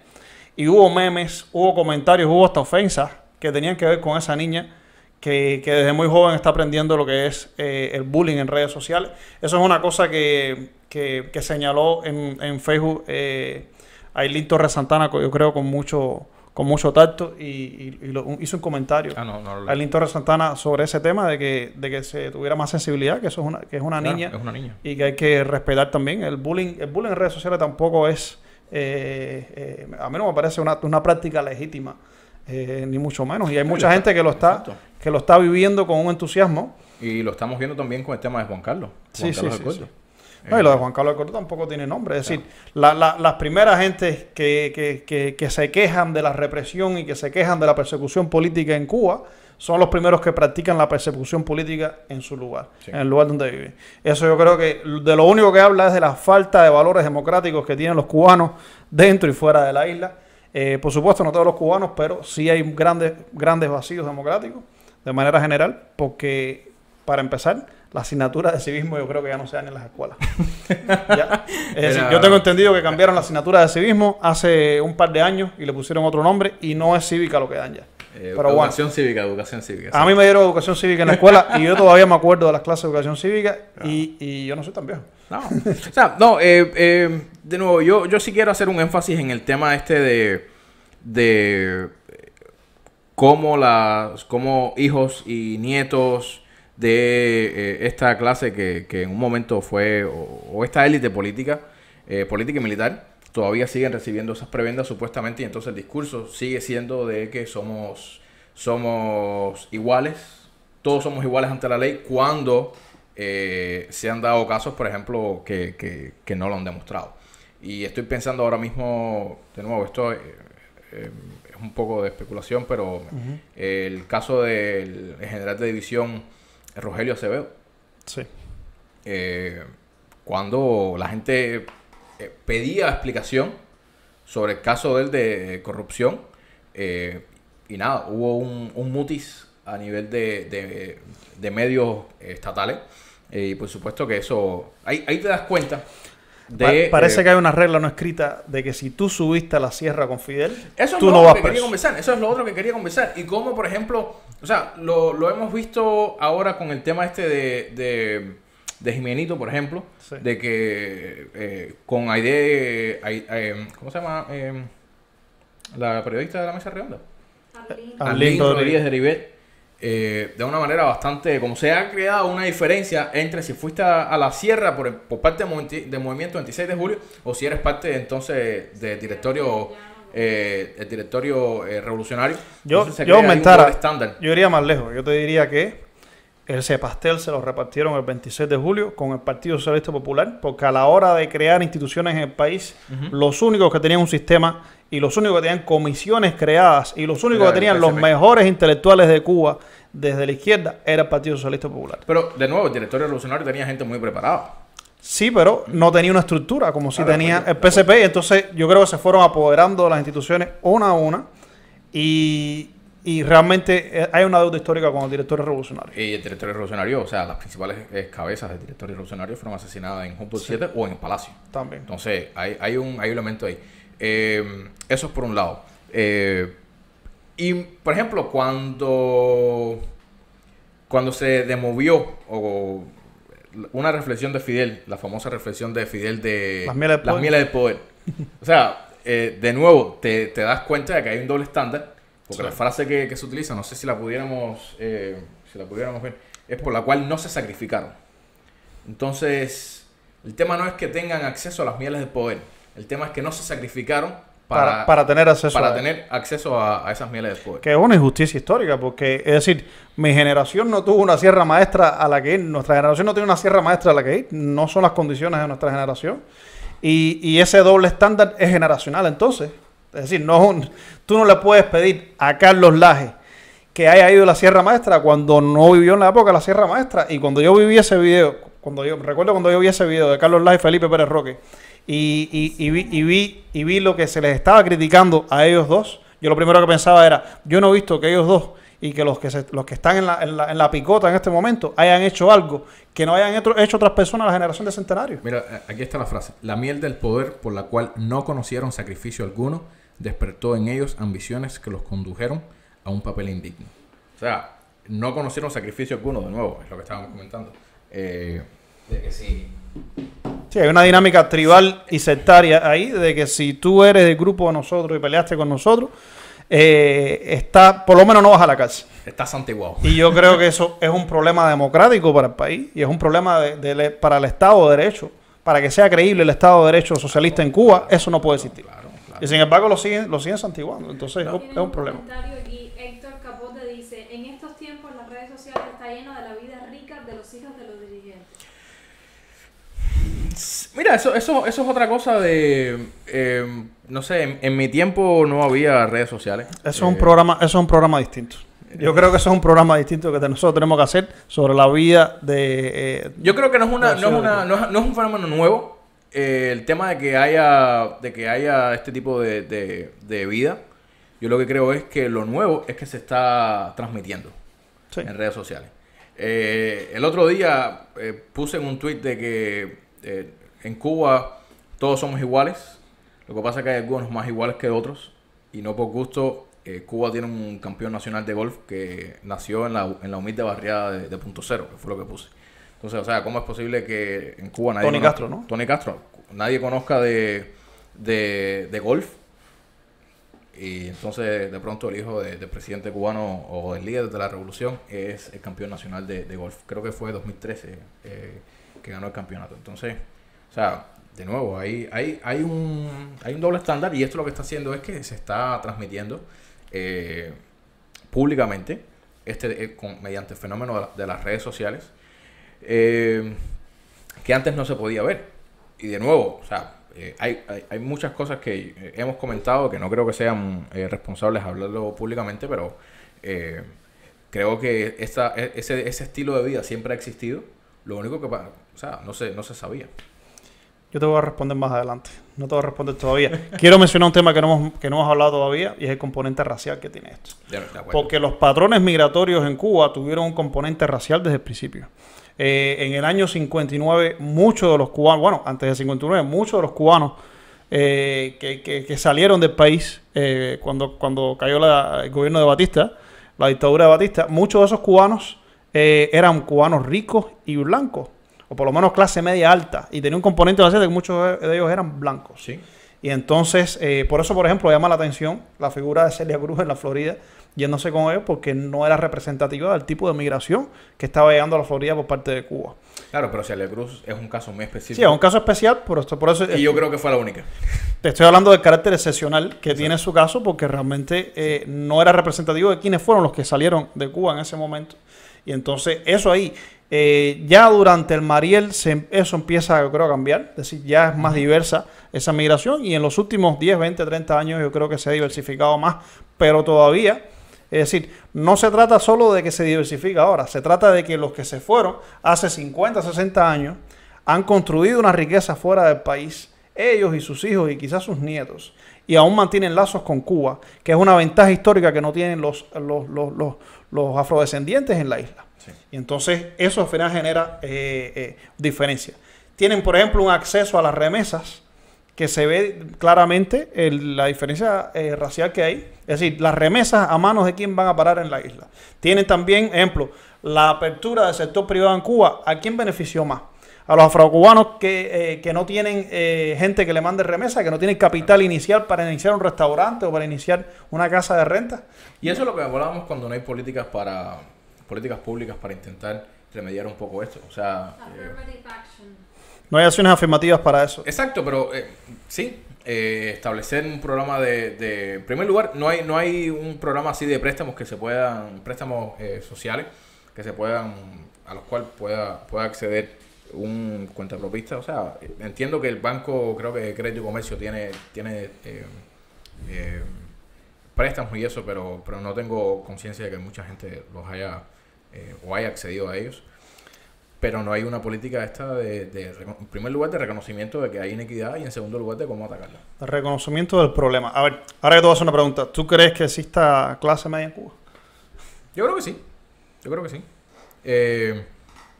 [SPEAKER 1] Y hubo memes, hubo comentarios, hubo hasta ofensas que tenían que ver con esa niña que, que desde muy joven está aprendiendo lo que es eh, el bullying en redes sociales. Eso es una cosa que, que, que señaló en, en Facebook eh, Ailín Torres Santana, yo creo con mucho, con mucho tacto, y, y- y lo- hizo un comentario.
[SPEAKER 2] ah, no, no,
[SPEAKER 1] Torres Santana sobre ese tema de que, de que se tuviera más sensibilidad, que eso es una, que es una
[SPEAKER 2] claro,
[SPEAKER 1] niña
[SPEAKER 2] Es una niña.
[SPEAKER 1] y que hay que respetar también. El bullying, el bullying en redes sociales tampoco es, eh, eh, a mí no me parece una, una práctica legítima, eh, ni mucho menos. Y hay mucha gente que lo está, que lo está viviendo con un entusiasmo.
[SPEAKER 2] Y lo estamos viendo también con el tema de Juan Carlos. Juan
[SPEAKER 1] sí,
[SPEAKER 2] Carlos
[SPEAKER 1] sí, sí. No, y lo de Juan Carlos Alcorta tampoco tiene nombre. Es decir, la- la- las primeras gentes que, que- que- que se quejan de la represión y que se quejan de la persecución política en Cuba son los primeros que practican la persecución política en su lugar,
[SPEAKER 2] Sí.
[SPEAKER 1] en el lugar donde viven. Eso yo creo que de lo único que habla es de la falta de valores democráticos que tienen los cubanos dentro y fuera de la isla. Eh, por supuesto, no todos los cubanos, pero sí hay grandes, grandes vacíos democráticos de manera general, porque para empezar, la asignatura de civismo yo creo que ya no se dan en las escuelas. Ya. Es decir,
[SPEAKER 2] Era-
[SPEAKER 1] yo tengo entendido que cambiaron la asignatura de civismo hace un par de años y le pusieron otro nombre y no es cívica lo que dan ya.
[SPEAKER 2] Eh,
[SPEAKER 1] Pero bueno,
[SPEAKER 2] educación cívica, educación cívica.
[SPEAKER 1] a mí me dieron educación cívica en la escuela y yo todavía me acuerdo de las clases de educación cívica y, y yo no soy tan viejo.
[SPEAKER 2] No, o sea, no, eh, eh, de nuevo, yo, yo sí quiero hacer un énfasis en el tema este de, de eh, cómo, las, cómo hijos y nietos de esta clase que, que en un momento fue, o, o esta élite política, política y militar, todavía siguen recibiendo esas prebendas supuestamente y entonces el discurso sigue siendo de que somos, somos iguales, todos somos iguales ante la ley cuando eh, se han dado casos, por ejemplo, que, que- que no lo han demostrado. Y estoy pensando ahora mismo, de nuevo, esto eh, eh, es un poco de especulación, pero el caso del general de división Rogelio Acevedo,
[SPEAKER 1] Sí.
[SPEAKER 2] cuando la gente eh, pedía explicación sobre el caso de él de corrupción, eh, y nada, hubo un, un mutis a nivel de, de- de medios estatales, eh, y por supuesto que eso, ahí, ahí te das cuenta de...
[SPEAKER 1] Parece
[SPEAKER 2] eh,
[SPEAKER 1] que hay una regla no escrita de que si tú subiste a la sierra con Fidel,
[SPEAKER 2] Eso es
[SPEAKER 1] tú
[SPEAKER 2] lo
[SPEAKER 1] no
[SPEAKER 2] otro
[SPEAKER 1] vas
[SPEAKER 2] que quería conversar. Eso es lo otro que quería conversar. Y cómo, por ejemplo, o sea, lo, lo hemos visto ahora con el tema este de, de, de Jimenito, por ejemplo,
[SPEAKER 1] Sí.
[SPEAKER 2] de que eh, con Aide, Ai- eh, ¿cómo se llama? Eh, la periodista de la mesa redonda.
[SPEAKER 1] Arlene Rodríguez.
[SPEAKER 2] De Rivet, eh, de una manera bastante, como se ha creado una diferencia entre si fuiste a, a la sierra por, por parte del, del movimiento 26 de julio o si eres parte entonces del directorio eh, el directorio eh, revolucionario.
[SPEAKER 1] Yo, yo aumentara, yo iría más lejos. Yo te diría que ese pastel se lo repartieron el 26 de julio con el Partido Socialista Popular, porque a la hora de crear instituciones en el país, los únicos que tenían un sistema y los únicos que tenían comisiones creadas y los únicos que tenían los mejores intelectuales de Cuba desde la izquierda era el Partido Socialista Popular.
[SPEAKER 2] Pero, de nuevo, el directorio revolucionario tenía gente muy preparada.
[SPEAKER 1] Sí, pero no tenía una estructura como si tenía
[SPEAKER 2] pues,
[SPEAKER 1] el PSP. Entonces yo creo que se fueron apoderando de las instituciones una a una. Y, y realmente eh, hay una deuda histórica con el directorio revolucionario.
[SPEAKER 2] Y el directorio revolucionario, o sea, las principales eh, cabezas del directorio revolucionario fueron asesinadas en Humboldt 7 o en el Palacio.
[SPEAKER 1] También.
[SPEAKER 2] Entonces, hay, hay, un, hay un elemento ahí. Eh, eso es por un lado. Eh, y, por ejemplo, cuando, cuando se demovió o una reflexión de Fidel, la famosa reflexión de Fidel de
[SPEAKER 1] Las mieles del poder.
[SPEAKER 2] mieles del poder. O sea, eh, de nuevo, te, te das cuenta de que hay un doble estándar, porque la frase que, que se utiliza, no sé si la pudiéramos, eh, si la pudiéramos ver, es por la cual no se sacrificaron. Entonces, el tema no es que tengan acceso a las mieles del poder, el tema es que no se sacrificaron
[SPEAKER 1] Para,
[SPEAKER 2] para,
[SPEAKER 1] para tener acceso
[SPEAKER 2] para
[SPEAKER 1] a
[SPEAKER 2] tener acceso a, a esas mieles del poder.
[SPEAKER 1] Que es una injusticia histórica, porque, es decir, mi generación no tuvo una sierra maestra a la que ir, nuestra generación no tiene una sierra maestra a la que ir, no son las condiciones de nuestra generación. Y, y ese doble estándar es generacional, entonces. Es decir, no es un- tú no le puedes pedir a Carlos Laje que haya ido a la Sierra Maestra cuando no vivió en la época de la Sierra Maestra. Y cuando yo viví ese video, cuando yo recuerdo cuando yo vi ese video de Carlos Laje y Felipe Pérez Roque, y, y- vi, y, vi, y vi lo que se les estaba criticando a ellos dos, yo lo primero que pensaba era, yo no he visto que ellos dos y que los que, los que están en la, en, la, en la picota en este momento hayan hecho algo que no hayan hecho, hecho otras personas la generación de centenario.
[SPEAKER 2] Mira, eh, aquí está la frase. La miel del poder por la cual no conocieron sacrificio alguno despertó en ellos ambiciones que los condujeron a un papel indigno. O sea, no conocieron sacrificio alguno, de nuevo, es lo que estábamos comentando. Eh, de que sí.
[SPEAKER 1] Sí, hay una dinámica tribal y sectaria ahí, de que si tú eres del grupo de nosotros y peleaste con nosotros, eh, está, por lo menos no vas a la cárcel.
[SPEAKER 2] Está santiguado.
[SPEAKER 1] Y yo creo que eso es un problema democrático para el país y es un problema de- para el Estado de Derecho. Para que sea creíble el Estado de Derecho socialista en Cuba, eso no puede existir. Y sin embargo lo siguen, lo siguen santiguando. Entonces es un- es un problema.
[SPEAKER 5] comentario aquí. Héctor Capote dice: En estos tiempos las redes sociales está lleno de la vida rica de los hijos de los dirigentes.
[SPEAKER 2] Mira, eso, eso, eso es otra cosa de... eh, no sé, en, en mi tiempo no había redes sociales.
[SPEAKER 1] Eso es un
[SPEAKER 2] Eh,
[SPEAKER 1] programa, eso es un programa distinto. Yo creo que eso es un programa distinto que nosotros tenemos que hacer sobre la vida de eh,
[SPEAKER 2] Yo creo que no es una,
[SPEAKER 1] No,
[SPEAKER 2] no es una, no es, no es un fenómeno nuevo. Eh, el tema de que haya, de que haya este tipo de, de- de vida. Yo lo que creo es que lo nuevo es que se está transmitiendo
[SPEAKER 1] sí.
[SPEAKER 2] en redes sociales. Eh, el otro día eh, puse en un tweet de que eh, en Cuba todos somos iguales. Lo que pasa es que hay algunos más iguales que otros. Y no por gusto, Cuba tiene un campeón nacional de golf que nació en la, en la humilde barriada de, de Punto Cero, que fue lo que puse. Entonces, o sea, ¿cómo es posible que en Cuba nadie
[SPEAKER 1] Tony
[SPEAKER 2] conozca-
[SPEAKER 1] Castro, ¿no?
[SPEAKER 2] Tony Castro, nadie conozca de, de, de golf? Y entonces de pronto el hijo de- del presidente cubano o del líder de la revolución es el campeón nacional de, de golf. Creo que fue 2013 eh, que ganó el campeonato. Entonces, o sea, de nuevo, hay, hay, hay, un, hay un doble estándar y esto lo que está haciendo es que se está transmitiendo eh, públicamente este, eh, con- mediante el fenómeno de, la- de las redes sociales eh, que antes no se podía ver. Y de nuevo, o sea, eh, hay, hay, hay muchas cosas que eh, hemos comentado que no creo que sean eh, responsables hablarlo públicamente, pero eh, creo que esa, e- ese, ese estilo de vida siempre ha existido. Lo único que, o sea, no se, no se sabía.
[SPEAKER 1] Yo te voy a responder más adelante. No te voy a responder todavía. Quiero mencionar un tema que no hemos, que no hemos hablado todavía y es el componente racial que tiene esto.
[SPEAKER 2] De.
[SPEAKER 1] Porque los patrones migratorios en Cuba tuvieron un componente racial desde el principio. Eh, en el año 59, muchos de los cubanos, bueno, antes del 59, muchos de los cubanos eh, que, que- que salieron del país eh, cuando, cuando cayó la- el gobierno de Batista, la dictadura de Batista, muchos de esos cubanos eh, eran cubanos ricos y blancos, o por lo menos clase media alta, y tenía un componente de que muchos de ellos eran blancos.
[SPEAKER 2] Sí.
[SPEAKER 1] Y entonces, por eso, por ejemplo, llama la atención la figura de Celia Cruz en la Florida, yéndose con ellos porque no era representativa del tipo de migración que estaba llegando a la Florida por parte de Cuba.
[SPEAKER 2] Claro, pero Celia Cruz es un caso muy específico.
[SPEAKER 1] Sí, es un caso especial, por, esto, por eso...
[SPEAKER 2] Y yo creo que fue la única.
[SPEAKER 1] Te estoy hablando del carácter excepcional que tiene su caso porque realmente eh, no era representativo de quienes fueron los que salieron de Cuba en ese momento. Y entonces eso ahí, eh, ya durante el Mariel se- eso empieza yo creo a cambiar, es decir, ya es más diversa esa migración y en los últimos 10, 20, 30 años yo creo que se ha diversificado más, pero todavía, es decir, no se trata solo de que se diversifica ahora, se trata de que los que se fueron hace 50, 60 años han construido una riqueza fuera del país, ellos y sus hijos y quizás sus nietos, y aún mantienen lazos con Cuba, que es una ventaja histórica que no tienen los, los, los, los, los afrodescendientes en la isla.
[SPEAKER 2] Sí.
[SPEAKER 1] Y entonces eso al final genera eh, eh, diferencia. Tienen, por ejemplo, un acceso a las remesas que se ve claramente el- la diferencia eh, racial que hay. Es decir, las remesas a manos de quién van a parar en la isla. Tienen también, ejemplo, la apertura del sector privado en Cuba. ¿A quién benefició más? A los afrocubanos que, eh, que no tienen eh, gente que le mande remesa, que no tienen capital inicial para iniciar un restaurante o para iniciar una casa de renta.
[SPEAKER 2] Y eso es lo que hablábamos cuando no hay políticas para políticas públicas para intentar remediar un poco esto. O sea, eh,
[SPEAKER 5] Affirmative action.
[SPEAKER 1] No hay acciones afirmativas para eso.
[SPEAKER 2] exacto, pero eh, sí, eh, establecer un programa de, de- en primer lugar, no hay no hay un programa así de préstamos que se puedan préstamos eh, sociales que se puedan a los cuales pueda pueda acceder un cuentapropista. O sea, entiendo que el banco, creo que Crédito y Comercio tiene tiene eh, eh, préstamos y eso, pero, pero no tengo conciencia de que mucha gente los haya o haya accedido a ellos. Pero no hay una política esta de, en primer lugar, de reconocimiento de que hay inequidad y en segundo lugar, de cómo atacarla.
[SPEAKER 1] El reconocimiento del problema. A ver, ahora que te voy a hacer una pregunta. ¿Tú crees que exista clase media en Cuba?
[SPEAKER 2] Yo creo que sí. Yo creo que sí. Eh,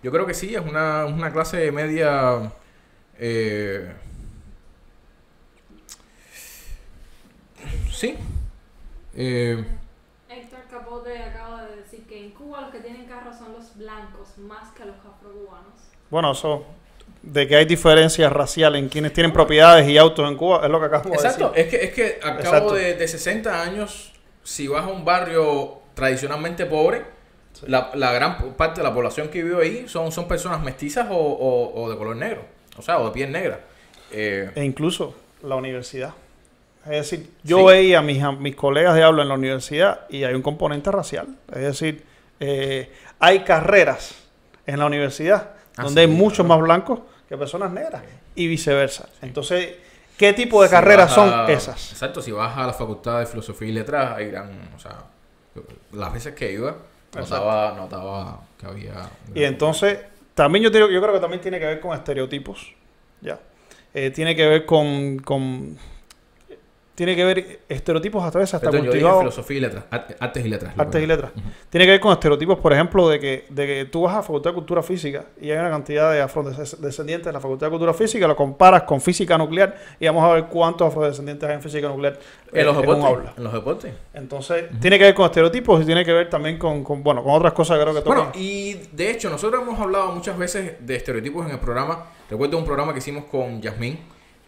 [SPEAKER 2] yo creo que sí, es una, una clase media. eh, sí. Eh,
[SPEAKER 5] Capote acaba de decir que en Cuba los que tienen carros son los blancos más que los afrocubanos.
[SPEAKER 1] Bueno, eso de que hay diferencias raciales en quienes tienen propiedades y autos en Cuba es lo que acabo de
[SPEAKER 2] Exacto,
[SPEAKER 1] decir.
[SPEAKER 2] es que, es que a
[SPEAKER 1] Exacto.
[SPEAKER 2] cabo de, de 60 años, si vas a un barrio tradicionalmente pobre, la, la gran parte de la población que vive ahí son, son personas mestizas o, o- o de color negro, o sea, o de piel negra. Eh,
[SPEAKER 1] E incluso la universidad. Es decir, yo
[SPEAKER 2] Sí.
[SPEAKER 1] veía a mis, a mis colegas de habla en la universidad y hay un componente racial. Es decir, eh, hay carreras en la universidad
[SPEAKER 2] Ah,
[SPEAKER 1] donde
[SPEAKER 2] sí,
[SPEAKER 1] hay muchos
[SPEAKER 2] claro.
[SPEAKER 1] más blancos que personas negras y viceversa. Entonces, ¿qué tipo de
[SPEAKER 2] si
[SPEAKER 1] carreras son
[SPEAKER 2] a-
[SPEAKER 1] esas?
[SPEAKER 2] Exacto, si vas a la facultad de filosofía y letras, hay gran, o sea, las veces que iba, notaba, notaba que había...
[SPEAKER 1] Y entonces, también yo, yo creo que también tiene que ver con estereotipos. Ya. Eh, tiene que ver con, con- Tiene que ver estereotipos a veces hasta cultivados.
[SPEAKER 2] filosofía y letras, arte- artes y letras.
[SPEAKER 1] Artes y letras. Tiene que ver con estereotipos, por ejemplo, de que, de que tú vas a la Facultad de Cultura Física y hay una cantidad de afrodescendientes en la Facultad de Cultura Física, lo comparas con física nuclear y vamos a ver cuántos afrodescendientes hay en física nuclear eh,
[SPEAKER 2] En los
[SPEAKER 1] un
[SPEAKER 2] deportes.
[SPEAKER 1] aula.
[SPEAKER 2] En los deportes.
[SPEAKER 1] Entonces, tiene que ver con estereotipos y tiene que ver también con, con, bueno, con otras cosas que creo que tocan.
[SPEAKER 2] Bueno, y de hecho, nosotros hemos hablado muchas veces de estereotipos en el programa. Recuerdo un programa que hicimos con Yasmín,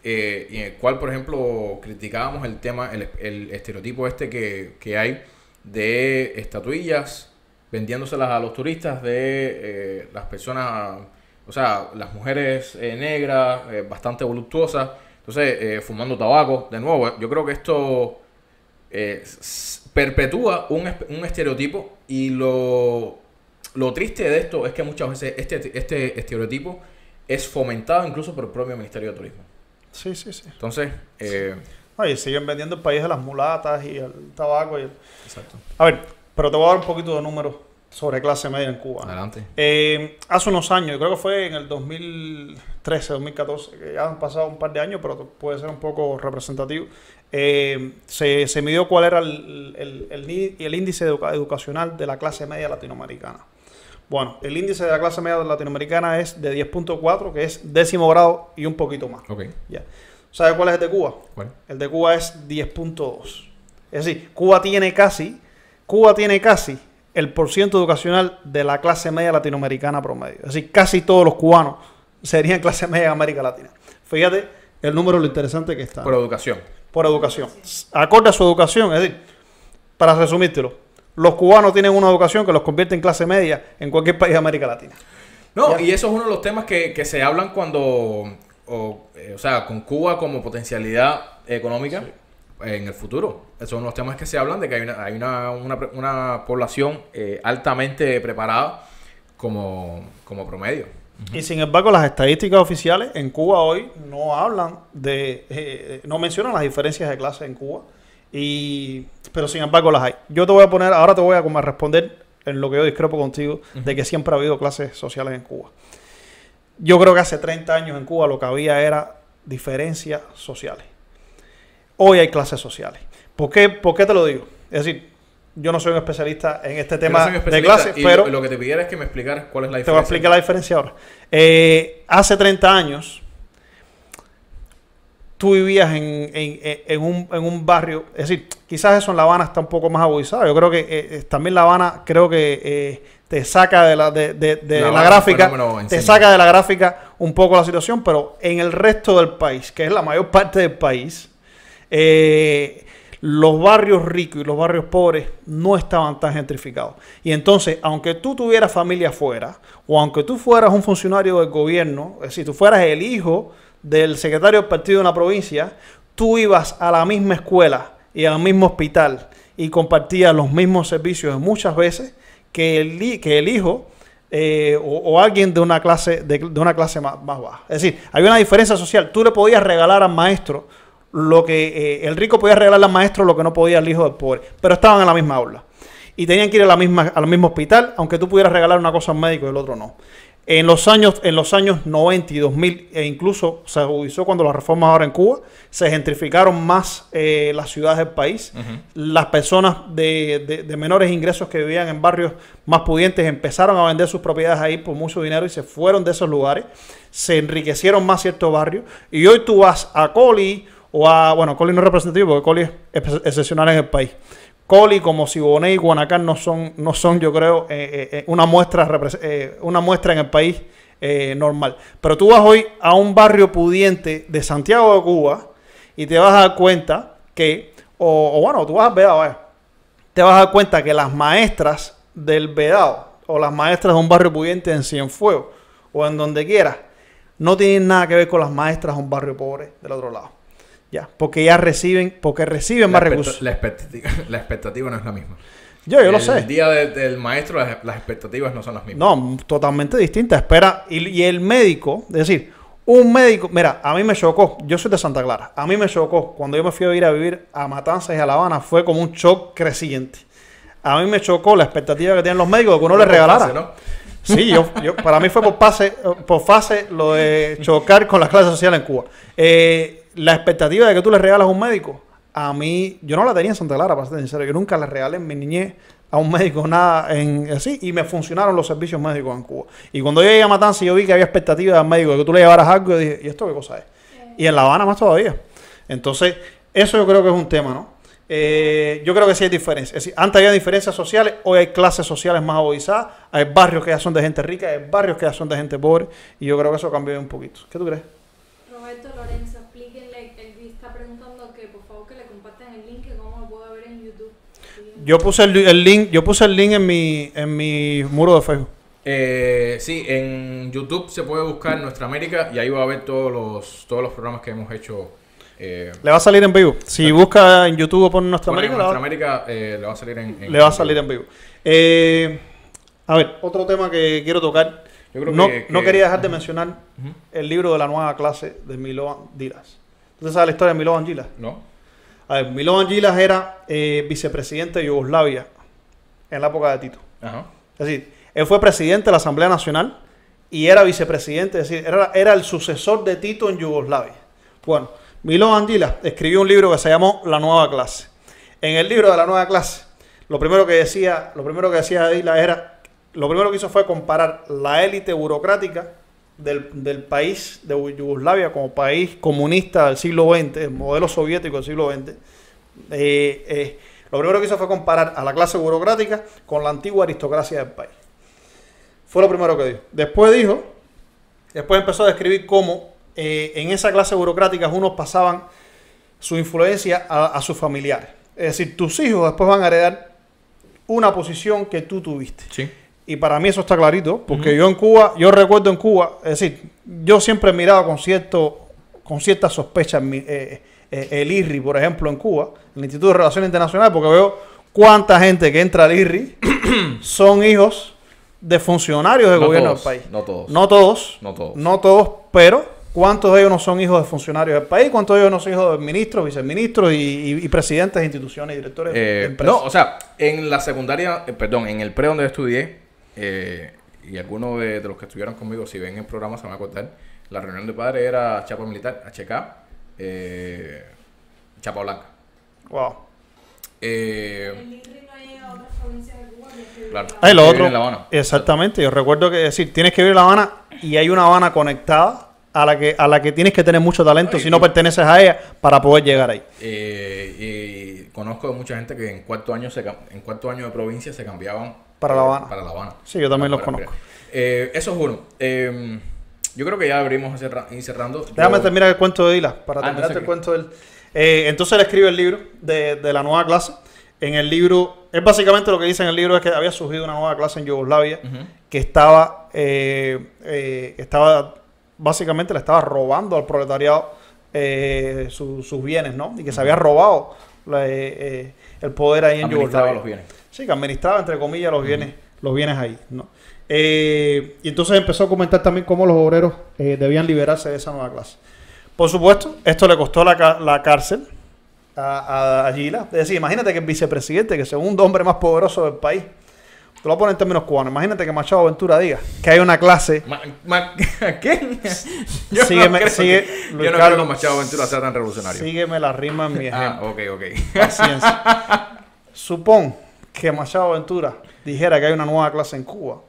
[SPEAKER 2] eh, en el cual, por ejemplo, criticábamos el tema, el, estereotipo este que, que hay de estatuillas vendiéndoselas a los turistas de eh, las personas, o sea, las mujeres eh, negras, eh, bastante voluptuosas, entonces fumando tabaco. De nuevo, yo creo que esto perpetúa un, un estereotipo y lo, lo triste de esto es que muchas veces este, este estereotipo es fomentado incluso por el propio Ministerio de Turismo.
[SPEAKER 1] Sí, sí, sí.
[SPEAKER 2] Entonces, eh,
[SPEAKER 1] Oye, siguen vendiendo el país de las mulatas y el tabaco. Y el-
[SPEAKER 2] exacto.
[SPEAKER 1] A ver, pero te voy a dar un poquito de números sobre clase media en Cuba.
[SPEAKER 2] Adelante.
[SPEAKER 1] Eh, hace unos años, yo creo que fue en el 2013, 2014, que ya han pasado un par de años, pero puede ser un poco representativo, eh, se, se midió cuál era el, el- el ni- el índice educa- educacional de la clase media latinoamericana. Bueno, el índice de la clase media latinoamericana es de 10.4, que es décimo grado y un poquito más.
[SPEAKER 2] Ok.
[SPEAKER 1] Ya. ¿Sabe cuál es el de Cuba?
[SPEAKER 2] ¿Cuál?
[SPEAKER 1] El de Cuba es 10.2. Es decir, Cuba tiene casi, Cuba tiene casi el porciento educacional de la clase media latinoamericana promedio. Es decir, casi todos los cubanos serían clase media en América Latina. Fíjate el número lo interesante que está.
[SPEAKER 2] Por educación.
[SPEAKER 1] por educación. Acorde a su educación, es decir, para resumírtelo, los cubanos tienen una educación que los convierte en clase media en cualquier país de América Latina.
[SPEAKER 2] No,
[SPEAKER 1] Ya.
[SPEAKER 2] y eso es uno de los temas que, que se hablan cuando, o, eh, o sea, con Cuba como potencialidad económica en el futuro. Esos son los temas que se hablan de que hay una, hay una, una, población eh, altamente preparada como, como promedio.
[SPEAKER 1] Y sin embargo, las estadísticas oficiales en Cuba hoy no hablan de, eh, no mencionan las diferencias de clase en Cuba, y, pero sin embargo las hay. Yo te voy a poner, ahora te voy a como a responder en lo que yo discrepo contigo, de que siempre ha habido clases sociales en Cuba. Yo creo que hace 30 años en Cuba lo que había era diferencias sociales. Hoy hay clases sociales. ¿Por qué, por qué te lo digo? Es decir, yo no soy un especialista en este tema
[SPEAKER 2] no
[SPEAKER 1] de clases, pero
[SPEAKER 2] lo, que te pidiera es que me explicaras cuál es la
[SPEAKER 1] te
[SPEAKER 2] diferencia.
[SPEAKER 1] voy a explicar la diferencia ahora. Eh, hace 30 años, tú vivías en, en- en- un, en un barrio, es decir, quizás eso en La Habana está un poco más agudizado. Yo creo que eh, eh, también La Habana creo que eh, te saca de la, de, de- de
[SPEAKER 2] La
[SPEAKER 1] gráfica,
[SPEAKER 2] fenómeno
[SPEAKER 1] te saca de la gráfica un poco la situación, pero en el resto del país, que es la mayor parte del país, eh, los barrios ricos y los barrios pobres no estaban tan gentrificados. Y entonces, aunque tú tuvieras familia afuera, o aunque tú fueras un funcionario del gobierno, es decir, tú fueras el hijo del secretario del partido en la provincia, tú ibas a la misma escuela y al mismo hospital y compartías los mismos servicios muchas veces que el, que el hijo eh, o, o alguien de una clase, de, de una clase más, más baja. Es decir, había una diferencia social. Tú le podías regalar al maestro lo que eh, el rico podía regalarle al maestro lo que no podía el hijo del pobre, pero estaban en la misma aula. Y tenían que ir a la misma, al mismo hospital, aunque tú pudieras regalar una cosa al médico y el otro no. En los años, en los años 90 y 2000, e incluso se agudizó cuando las reformas ahora en Cuba, se gentrificaron más eh, las ciudades del país. Las personas de, de- de menores ingresos que vivían en barrios más pudientes empezaron a vender sus propiedades ahí por mucho dinero y se fueron de esos lugares. Se enriquecieron más ciertos barrios. Y hoy tú vas a Coli o a, bueno, Coli no es representativo porque Coli es ex- excepcional en el país. Coli como Siboney y Guanacán no son, no son yo creo, eh, eh, eh, una, muestra, una muestra en el país normal. Pero tú vas hoy a un barrio pudiente de Santiago de Cuba y te vas a dar cuenta que, o, o bueno, tú vas al Vedado, te vas a dar cuenta que las maestras del Vedado o las maestras de un barrio pudiente en Cienfuegos o en donde quieras, no tienen nada que ver con las maestras de un barrio pobre del otro lado. Ya, porque ya reciben, porque reciben
[SPEAKER 2] La,
[SPEAKER 1] más recursos.
[SPEAKER 2] la expectativa, la expectativa no es la misma.
[SPEAKER 1] Yo, yo lo
[SPEAKER 2] el
[SPEAKER 1] sé.
[SPEAKER 2] día de- del maestro las, las expectativas no son las mismas.
[SPEAKER 1] No, totalmente distinta. Espera, y, y el médico, es decir, un médico, mira, a mí me chocó, yo soy de Santa Clara, a mí me chocó cuando yo me fui a ir a vivir a Matanzas y a La Habana, fue como un shock creciente. A mí me chocó la expectativa que tienen los médicos de que uno les regalara.
[SPEAKER 2] fase, ¿no?
[SPEAKER 1] Sí, yo, yo- para mí fue por, pase, por fase lo de chocar con la clase social en Cuba. Eh, la expectativa de que tú le regalas a un médico, a mí, yo no la tenía en Santa Clara, para ser sincero. Yo nunca le regalé en mi niñez a un médico nada en así y me funcionaron los servicios médicos en Cuba. Y cuando yo llegué a Matanza y yo vi que había expectativa del médico de que tú le llevaras algo, yo dije, ¿y esto qué cosa es? Y en La Habana más todavía. Entonces, eso yo creo que es un tema, ¿no? Eh, yo creo que sí hay diferencias. Es decir, antes había diferencias sociales, hoy hay clases sociales más agudizadas, hay barrios que ya son de gente rica, hay barrios que ya son de gente pobre, y yo creo que eso cambió un poquito. ¿Qué tú crees?
[SPEAKER 5] Roberto Lorenzo, explíquenle, él está preguntando que por favor que le compartan el link, que cómo lo puedo ver en YouTube.
[SPEAKER 1] Yo puse el, el link, yo puse el link en mi, en mi muro de Facebook.
[SPEAKER 2] Eh, sí, en YouTube se puede buscar Nuestra América y ahí va a ver todos los, todos los programas que hemos hecho. Eh,
[SPEAKER 1] Le va a salir en vivo. Si busca en YouTube o pone Nuestra América,
[SPEAKER 2] Nuestra América eh, le va a salir en, en-
[SPEAKER 1] le va a salir en vivo. Eh, a ver, otro tema que quiero tocar.
[SPEAKER 2] Yo creo
[SPEAKER 1] no,
[SPEAKER 2] que-
[SPEAKER 1] no
[SPEAKER 2] que-
[SPEAKER 1] quería dejar de mencionar el libro de la nueva clase de Milovan Gilas. ¿Usted sabe la historia de Milovan Gilas?
[SPEAKER 2] ¿No?
[SPEAKER 1] A ver, era eh, vicepresidente de Yugoslavia en la época de Tito.
[SPEAKER 2] Ajá.
[SPEAKER 1] Es decir, él fue presidente de la Asamblea Nacional y era vicepresidente, es decir, era, era el sucesor de Tito en Yugoslavia. Bueno, Milovan Gilas escribió un libro que se llamó La Nueva Clase. En el libro de la Nueva Clase, lo primero que decía, lo primero que decía Gilas era, lo primero que hizo fue comparar la élite burocrática del, país de Yugoslavia como país comunista del siglo XX, el modelo soviético del siglo XX. Eh, eh, lo primero que hizo fue comparar a la clase burocrática con la antigua aristocracia del país. Fue lo primero que dijo. Después dijo, después empezó a describir cómo eh, en esa clase burocrática unos pasaban su influencia a, a sus familiares. Es decir, tus hijos después van a heredar una posición que tú tuviste.
[SPEAKER 2] Sí.
[SPEAKER 1] Y para mí eso está clarito, porque yo en Cuba, yo recuerdo en Cuba, es decir, yo siempre he mirado con cierto, con cierta sospecha en mi- eh, eh, el IRRI, por ejemplo, en Cuba, el Instituto de Relaciones Internacionales, porque veo cuánta gente que entra al IRRI son hijos de funcionarios del
[SPEAKER 2] No
[SPEAKER 1] gobierno
[SPEAKER 2] todos,
[SPEAKER 1] del país.
[SPEAKER 2] no todos.
[SPEAKER 1] No todos.
[SPEAKER 2] No todos.
[SPEAKER 1] No todos, pero ¿cuántos de ellos no son hijos de funcionarios del país? ¿Cuántos de ellos no son hijos de ministros, viceministros y, y- y presidentes de instituciones y directores de
[SPEAKER 2] Eh,
[SPEAKER 1] empresas?
[SPEAKER 2] no, o sea, en la secundaria, eh, perdón, en el pre donde estudié, eh, y algunos de, de los que estuvieron conmigo, si ven el programa, se van a acordar, la reunión de padres era Chapa Militar, HK, eh, Chapa Blanca.
[SPEAKER 1] Wow.
[SPEAKER 2] Eh, claro.
[SPEAKER 1] Ahí lo
[SPEAKER 2] Que
[SPEAKER 1] otro.
[SPEAKER 2] La Habana.
[SPEAKER 1] Exactamente. Yo recuerdo que decir, tienes que vivir en La Habana y hay una Habana conectada a la que, a la que tienes que tener mucho talento
[SPEAKER 2] Ay,
[SPEAKER 1] si no perteneces a ella para poder llegar ahí.
[SPEAKER 2] Eh, y conozco mucha gente que en cuarto año se en cuarto año de provincia se cambiaban
[SPEAKER 1] Para La Habana.
[SPEAKER 2] Para La Habana.
[SPEAKER 1] Sí, yo también los
[SPEAKER 2] Para-
[SPEAKER 1] conozco.
[SPEAKER 2] Eh, eso es uno. Eh, yo creo que ya abrimos ir cerrando.
[SPEAKER 1] Déjame
[SPEAKER 2] Yo-
[SPEAKER 1] terminar el cuento de Isla, para
[SPEAKER 2] Ah, entonces,
[SPEAKER 1] el
[SPEAKER 2] ¿qué?
[SPEAKER 1] cuento del... Eh, entonces él escribe el libro de, de la nueva clase. En el libro, es básicamente lo que dice en el libro es que había surgido una nueva clase en Yugoslavia que estaba, eh, eh, estaba, básicamente le estaba robando al proletariado eh, su- sus bienes, ¿no? Y que se había robado la, el poder ahí en Yugoslavia.
[SPEAKER 2] los bienes.
[SPEAKER 1] Sí, que administraba, entre comillas, los bienes, los bienes ahí, ¿no? Eh, y entonces empezó a comentar también cómo los obreros eh, debían liberarse de esa nueva clase. Por supuesto, esto le costó la, la cárcel a, a, a Gila. Es decir, imagínate que el vicepresidente, que es el segundo hombre más poderoso del país, te lo voy a poner en términos cubanos, imagínate que Machado Ventura diga que hay una clase...
[SPEAKER 2] Ma- ma- ¿Qué? Yo
[SPEAKER 1] Sígueme-
[SPEAKER 2] no creo,
[SPEAKER 1] sigue,
[SPEAKER 2] que, yo no
[SPEAKER 1] Carlos.
[SPEAKER 2] creo que Machado Ventura sea tan revolucionario.
[SPEAKER 1] Sígueme la rima en mi ejemplo.
[SPEAKER 2] ah, ok, ok.
[SPEAKER 1] Paciencia. Supón que Machado Ventura dijera que hay una nueva clase en Cuba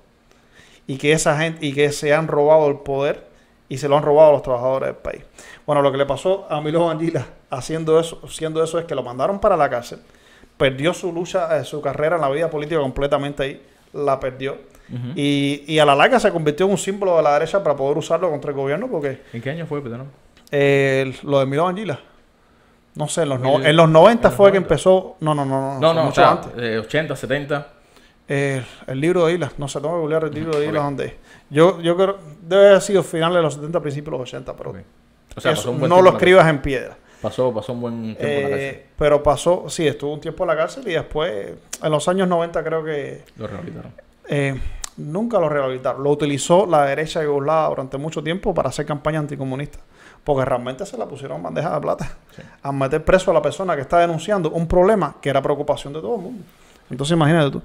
[SPEAKER 1] y que esa gente y que se han robado el poder y se lo han robado a los trabajadores del país. Bueno, lo que le pasó a Milo Anguila haciendo eso, haciendo eso es que lo mandaron para la cárcel, perdió su lucha, eh, su carrera en la vida política completamente ahí, la perdió. y, y a la larga se convirtió en un símbolo de la derecha para poder usarlo contra el gobierno porque
[SPEAKER 2] ¿En qué año fue, perdón?
[SPEAKER 1] eh, lo de Milo Anguila. No sé, en los, no-
[SPEAKER 2] El-
[SPEAKER 1] en los 90
[SPEAKER 2] en los
[SPEAKER 1] fue que
[SPEAKER 2] 90.
[SPEAKER 1] empezó. No, no, no, no.
[SPEAKER 2] No, no, o
[SPEAKER 1] mucho
[SPEAKER 2] sea,
[SPEAKER 1] antes.
[SPEAKER 2] eh, 80, 70.
[SPEAKER 1] Eh, el libro de Islas, no sé, tengo que googlear el libro de. Islas donde es. Yo, yo creo, debe haber sido finales de los 70, principios de los 80, pero.
[SPEAKER 2] O sea,
[SPEAKER 1] eso
[SPEAKER 2] pasó un buen
[SPEAKER 1] no lo escribas en piedra.
[SPEAKER 2] cárcel. Pasó, pasó un buen tiempo en la cárcel.
[SPEAKER 1] Eh, pero pasó, sí, estuvo un tiempo en la cárcel y después, en los años 90 creo que
[SPEAKER 2] Lo rehabilitaron.
[SPEAKER 1] eh, nunca lo rehabilitaron. Lo utilizó la derecha yugoslava durante mucho tiempo para hacer campaña anticomunista. Porque realmente se la pusieron bandeja de plata.
[SPEAKER 2] Sí.
[SPEAKER 1] A meter preso a la persona que está denunciando un problema que era preocupación de todo el mundo. Entonces imagínate tú.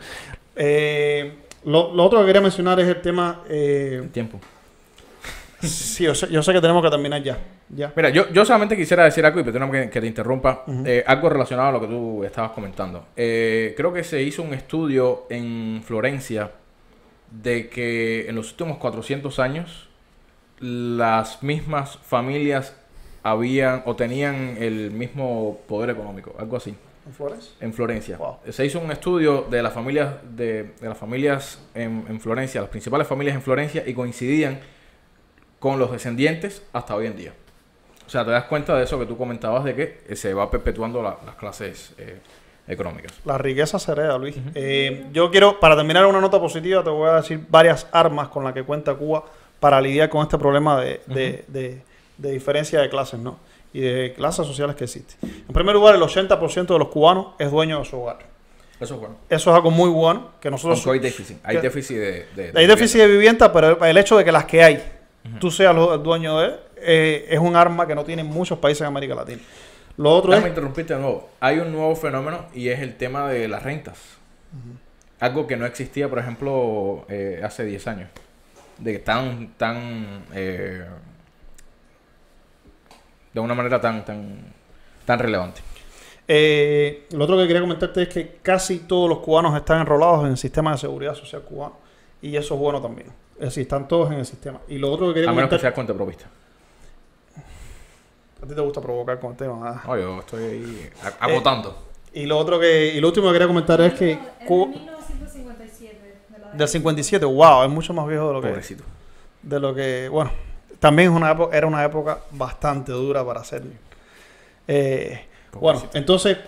[SPEAKER 1] Eh, lo, lo otro que quería mencionar es el tema... eh,
[SPEAKER 2] Tiempo.
[SPEAKER 1] sí, yo sé, yo sé que tenemos que terminar ya. ya.
[SPEAKER 2] Mira, yo, yo solamente quisiera decir algo y perdóname que, que te interrumpa. eh, algo relacionado a lo que tú estabas comentando. Eh, creo que se hizo un estudio en Florencia de que en los últimos 400 años las mismas familias habían o tenían el mismo poder económico, algo así, en Florencia.
[SPEAKER 1] Wow.
[SPEAKER 2] Se hizo un estudio de las familias de, de las familias en, en Florencia, las principales familias en Florencia y coincidían con los descendientes hasta hoy en día. O sea, te das cuenta de eso que tú comentabas de que eh, se va perpetuando la- las clases eh, económicas.
[SPEAKER 1] La riqueza se hereda, Luis. Eh, yo quiero, para terminar una nota positiva, te voy a decir varias armas con las que cuenta Cuba para lidiar con este problema de, de- de- de diferencia de clases, ¿no? Y de clases sociales que existe. En primer lugar, el 80% de los cubanos es dueño de su hogar.
[SPEAKER 2] Eso es bueno.
[SPEAKER 1] Eso es algo muy bueno que nosotros...
[SPEAKER 2] Aunque hay déficit. Hay
[SPEAKER 1] que-
[SPEAKER 2] déficit de, de- de
[SPEAKER 1] Hay déficit de vivienda, pero el hecho de que las que hay, tú seas lo- el dueño de él, eh, es un arma que no tienen muchos países en América Latina. Lo otro
[SPEAKER 2] Déjame
[SPEAKER 1] es...
[SPEAKER 2] interrumpirte de nuevo. Hay un nuevo fenómeno y es el tema de las rentas. Algo que no existía, por ejemplo, eh, hace 10 años. De que tan, tan, eh, de una manera tan, tan, tan relevante.
[SPEAKER 1] Eh, lo otro que quería comentarte es que casi todos los cubanos están enrolados en el sistema de seguridad social cubano. Y eso es bueno también. Es decir, están todos en el sistema. Y lo otro que quería
[SPEAKER 2] A menos que seas cuenta provista.
[SPEAKER 1] A ti te gusta provocar con el tema. ah.
[SPEAKER 2] No, yo estoy ahí a- agotando.
[SPEAKER 1] Y lo otro que... Y lo último que quería comentar es que...
[SPEAKER 5] Es de
[SPEAKER 1] Cu-
[SPEAKER 5] 1957. de la
[SPEAKER 1] Del 57, wow, es mucho más viejo de lo que...
[SPEAKER 2] Pobrecito.
[SPEAKER 1] De lo que... Bueno, también es una época, era una época bastante dura para niño. Eh, bueno, entonces,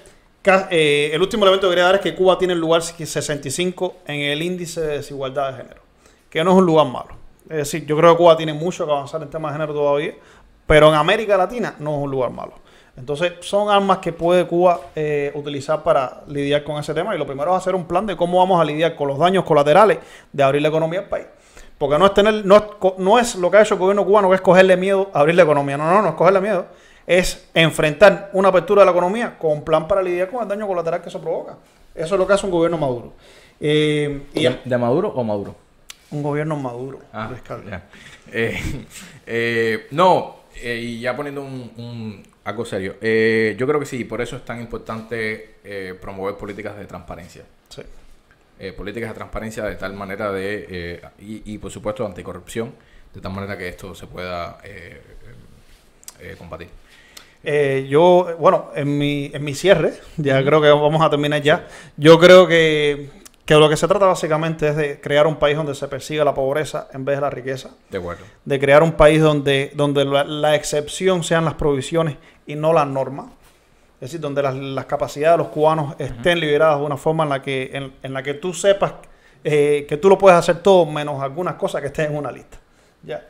[SPEAKER 1] eh, el último elemento que quería dar es que Cuba tiene el lugar 65 en el índice de desigualdad de género, que no es un lugar malo. Es decir, yo creo que Cuba tiene mucho que avanzar en temas de género todavía, pero en América Latina no es un lugar malo. Entonces, son armas que puede Cuba eh, utilizar para lidiar con ese tema. Y lo primero es hacer un plan de cómo vamos a lidiar con los daños colaterales de abrir la economía al país. Porque no es tener, no es, no es lo que ha hecho el gobierno cubano, que es cogerle miedo a abrir la economía. No, no, no es cogerle miedo. Es enfrentar una apertura de la economía con un plan para lidiar con el daño colateral que eso provoca. Eso es lo que hace un gobierno maduro. Eh, y
[SPEAKER 2] ¿De, de Maduro o Maduro?
[SPEAKER 1] un gobierno maduro.
[SPEAKER 2] Ah. Eh, eh, no, eh, y ya poniendo un, un- algo serio, eh, yo creo que sí, por eso es tan importante eh, promover políticas de transparencia.
[SPEAKER 1] Sí.
[SPEAKER 2] Eh, políticas de transparencia de tal manera de, y, y, por supuesto anticorrupción, de tal manera que esto se pueda combatir.
[SPEAKER 1] Eh, yo, bueno, en mi, en mi cierre, ya creo que vamos a terminar ya. Yo creo que, que lo que se trata básicamente es de crear un país donde se persiga la pobreza en vez de la riqueza.
[SPEAKER 2] De acuerdo.
[SPEAKER 1] De crear un país donde, donde la, la excepción sean las provisiones y no las normas. Es decir, donde las, las capacidades de los cubanos estén liberadas de una forma en la que, en, en la que tú sepas eh, que tú lo puedes hacer todo menos algunas cosas que estén en una lista. Ya.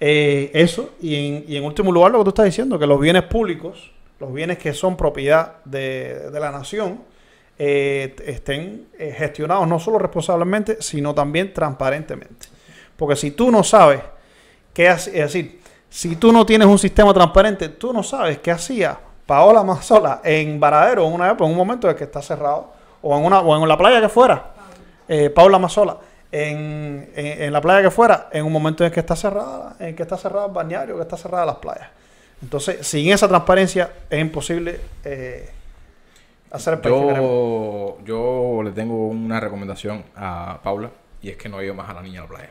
[SPEAKER 1] Eh, eso, y en, y en último lugar lo que tú estás diciendo, que los bienes públicos, los bienes que son propiedad de, de la nación, eh, estén eh, gestionados no solo responsablemente, sino también transparentemente. Porque si tú no sabes qué es decir, si tú no tienes un sistema transparente, tú no sabes qué hacía Paola Mazzola en Varadero en una en un momento en que está cerrado, o en una, o en la playa que fuera, eh, Paula Mazzola, en, en- la playa que fuera, en un momento en que está cerrada, en que está cerrado el bañario, que está cerrada las playas. Entonces, sin esa transparencia es imposible hacer.
[SPEAKER 2] Yo, yo le tengo una recomendación a Paula y es que no lleve más a la niña a la playa.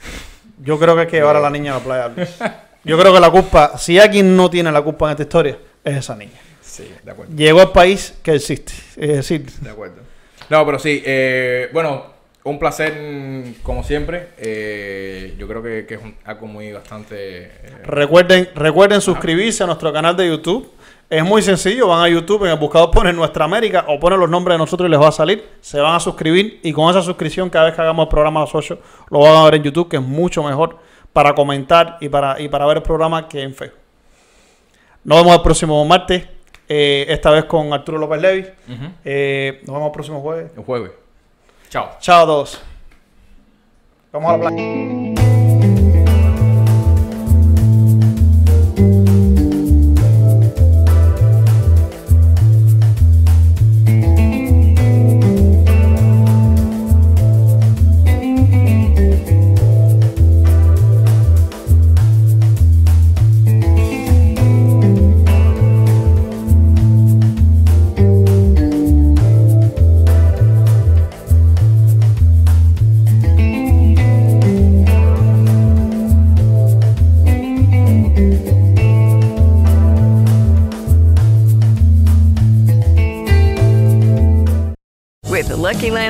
[SPEAKER 1] Yo creo que hay que llevar a la niña a la playa. Luis. Yo creo que la culpa, si alguien no tiene la culpa en esta historia, es esa niña.
[SPEAKER 2] Sí, de acuerdo.
[SPEAKER 1] Llegó al país que existe. Es decir,
[SPEAKER 2] De acuerdo. No, pero sí, eh, bueno, un placer como siempre. Eh, yo creo que, que es un- algo muy bastante... eh,
[SPEAKER 1] recuerden, recuerden suscribirse a nuestro canal de YouTube. Es muy sencillo, van a YouTube, en el buscador ponen Nuestra América o ponen los nombres de nosotros y les va a salir. Se van a suscribir y con esa suscripción cada vez que hagamos el programa a las 8 lo van a ver en YouTube, que es mucho mejor para comentar y para, y para ver el programa que en Facebook. Nos vemos el próximo martes, eh, esta vez con Arturo López Levi. Eh, nos vemos el próximo jueves.
[SPEAKER 2] el jueves. Chao.
[SPEAKER 1] Chao a todos. Vamos a la playa.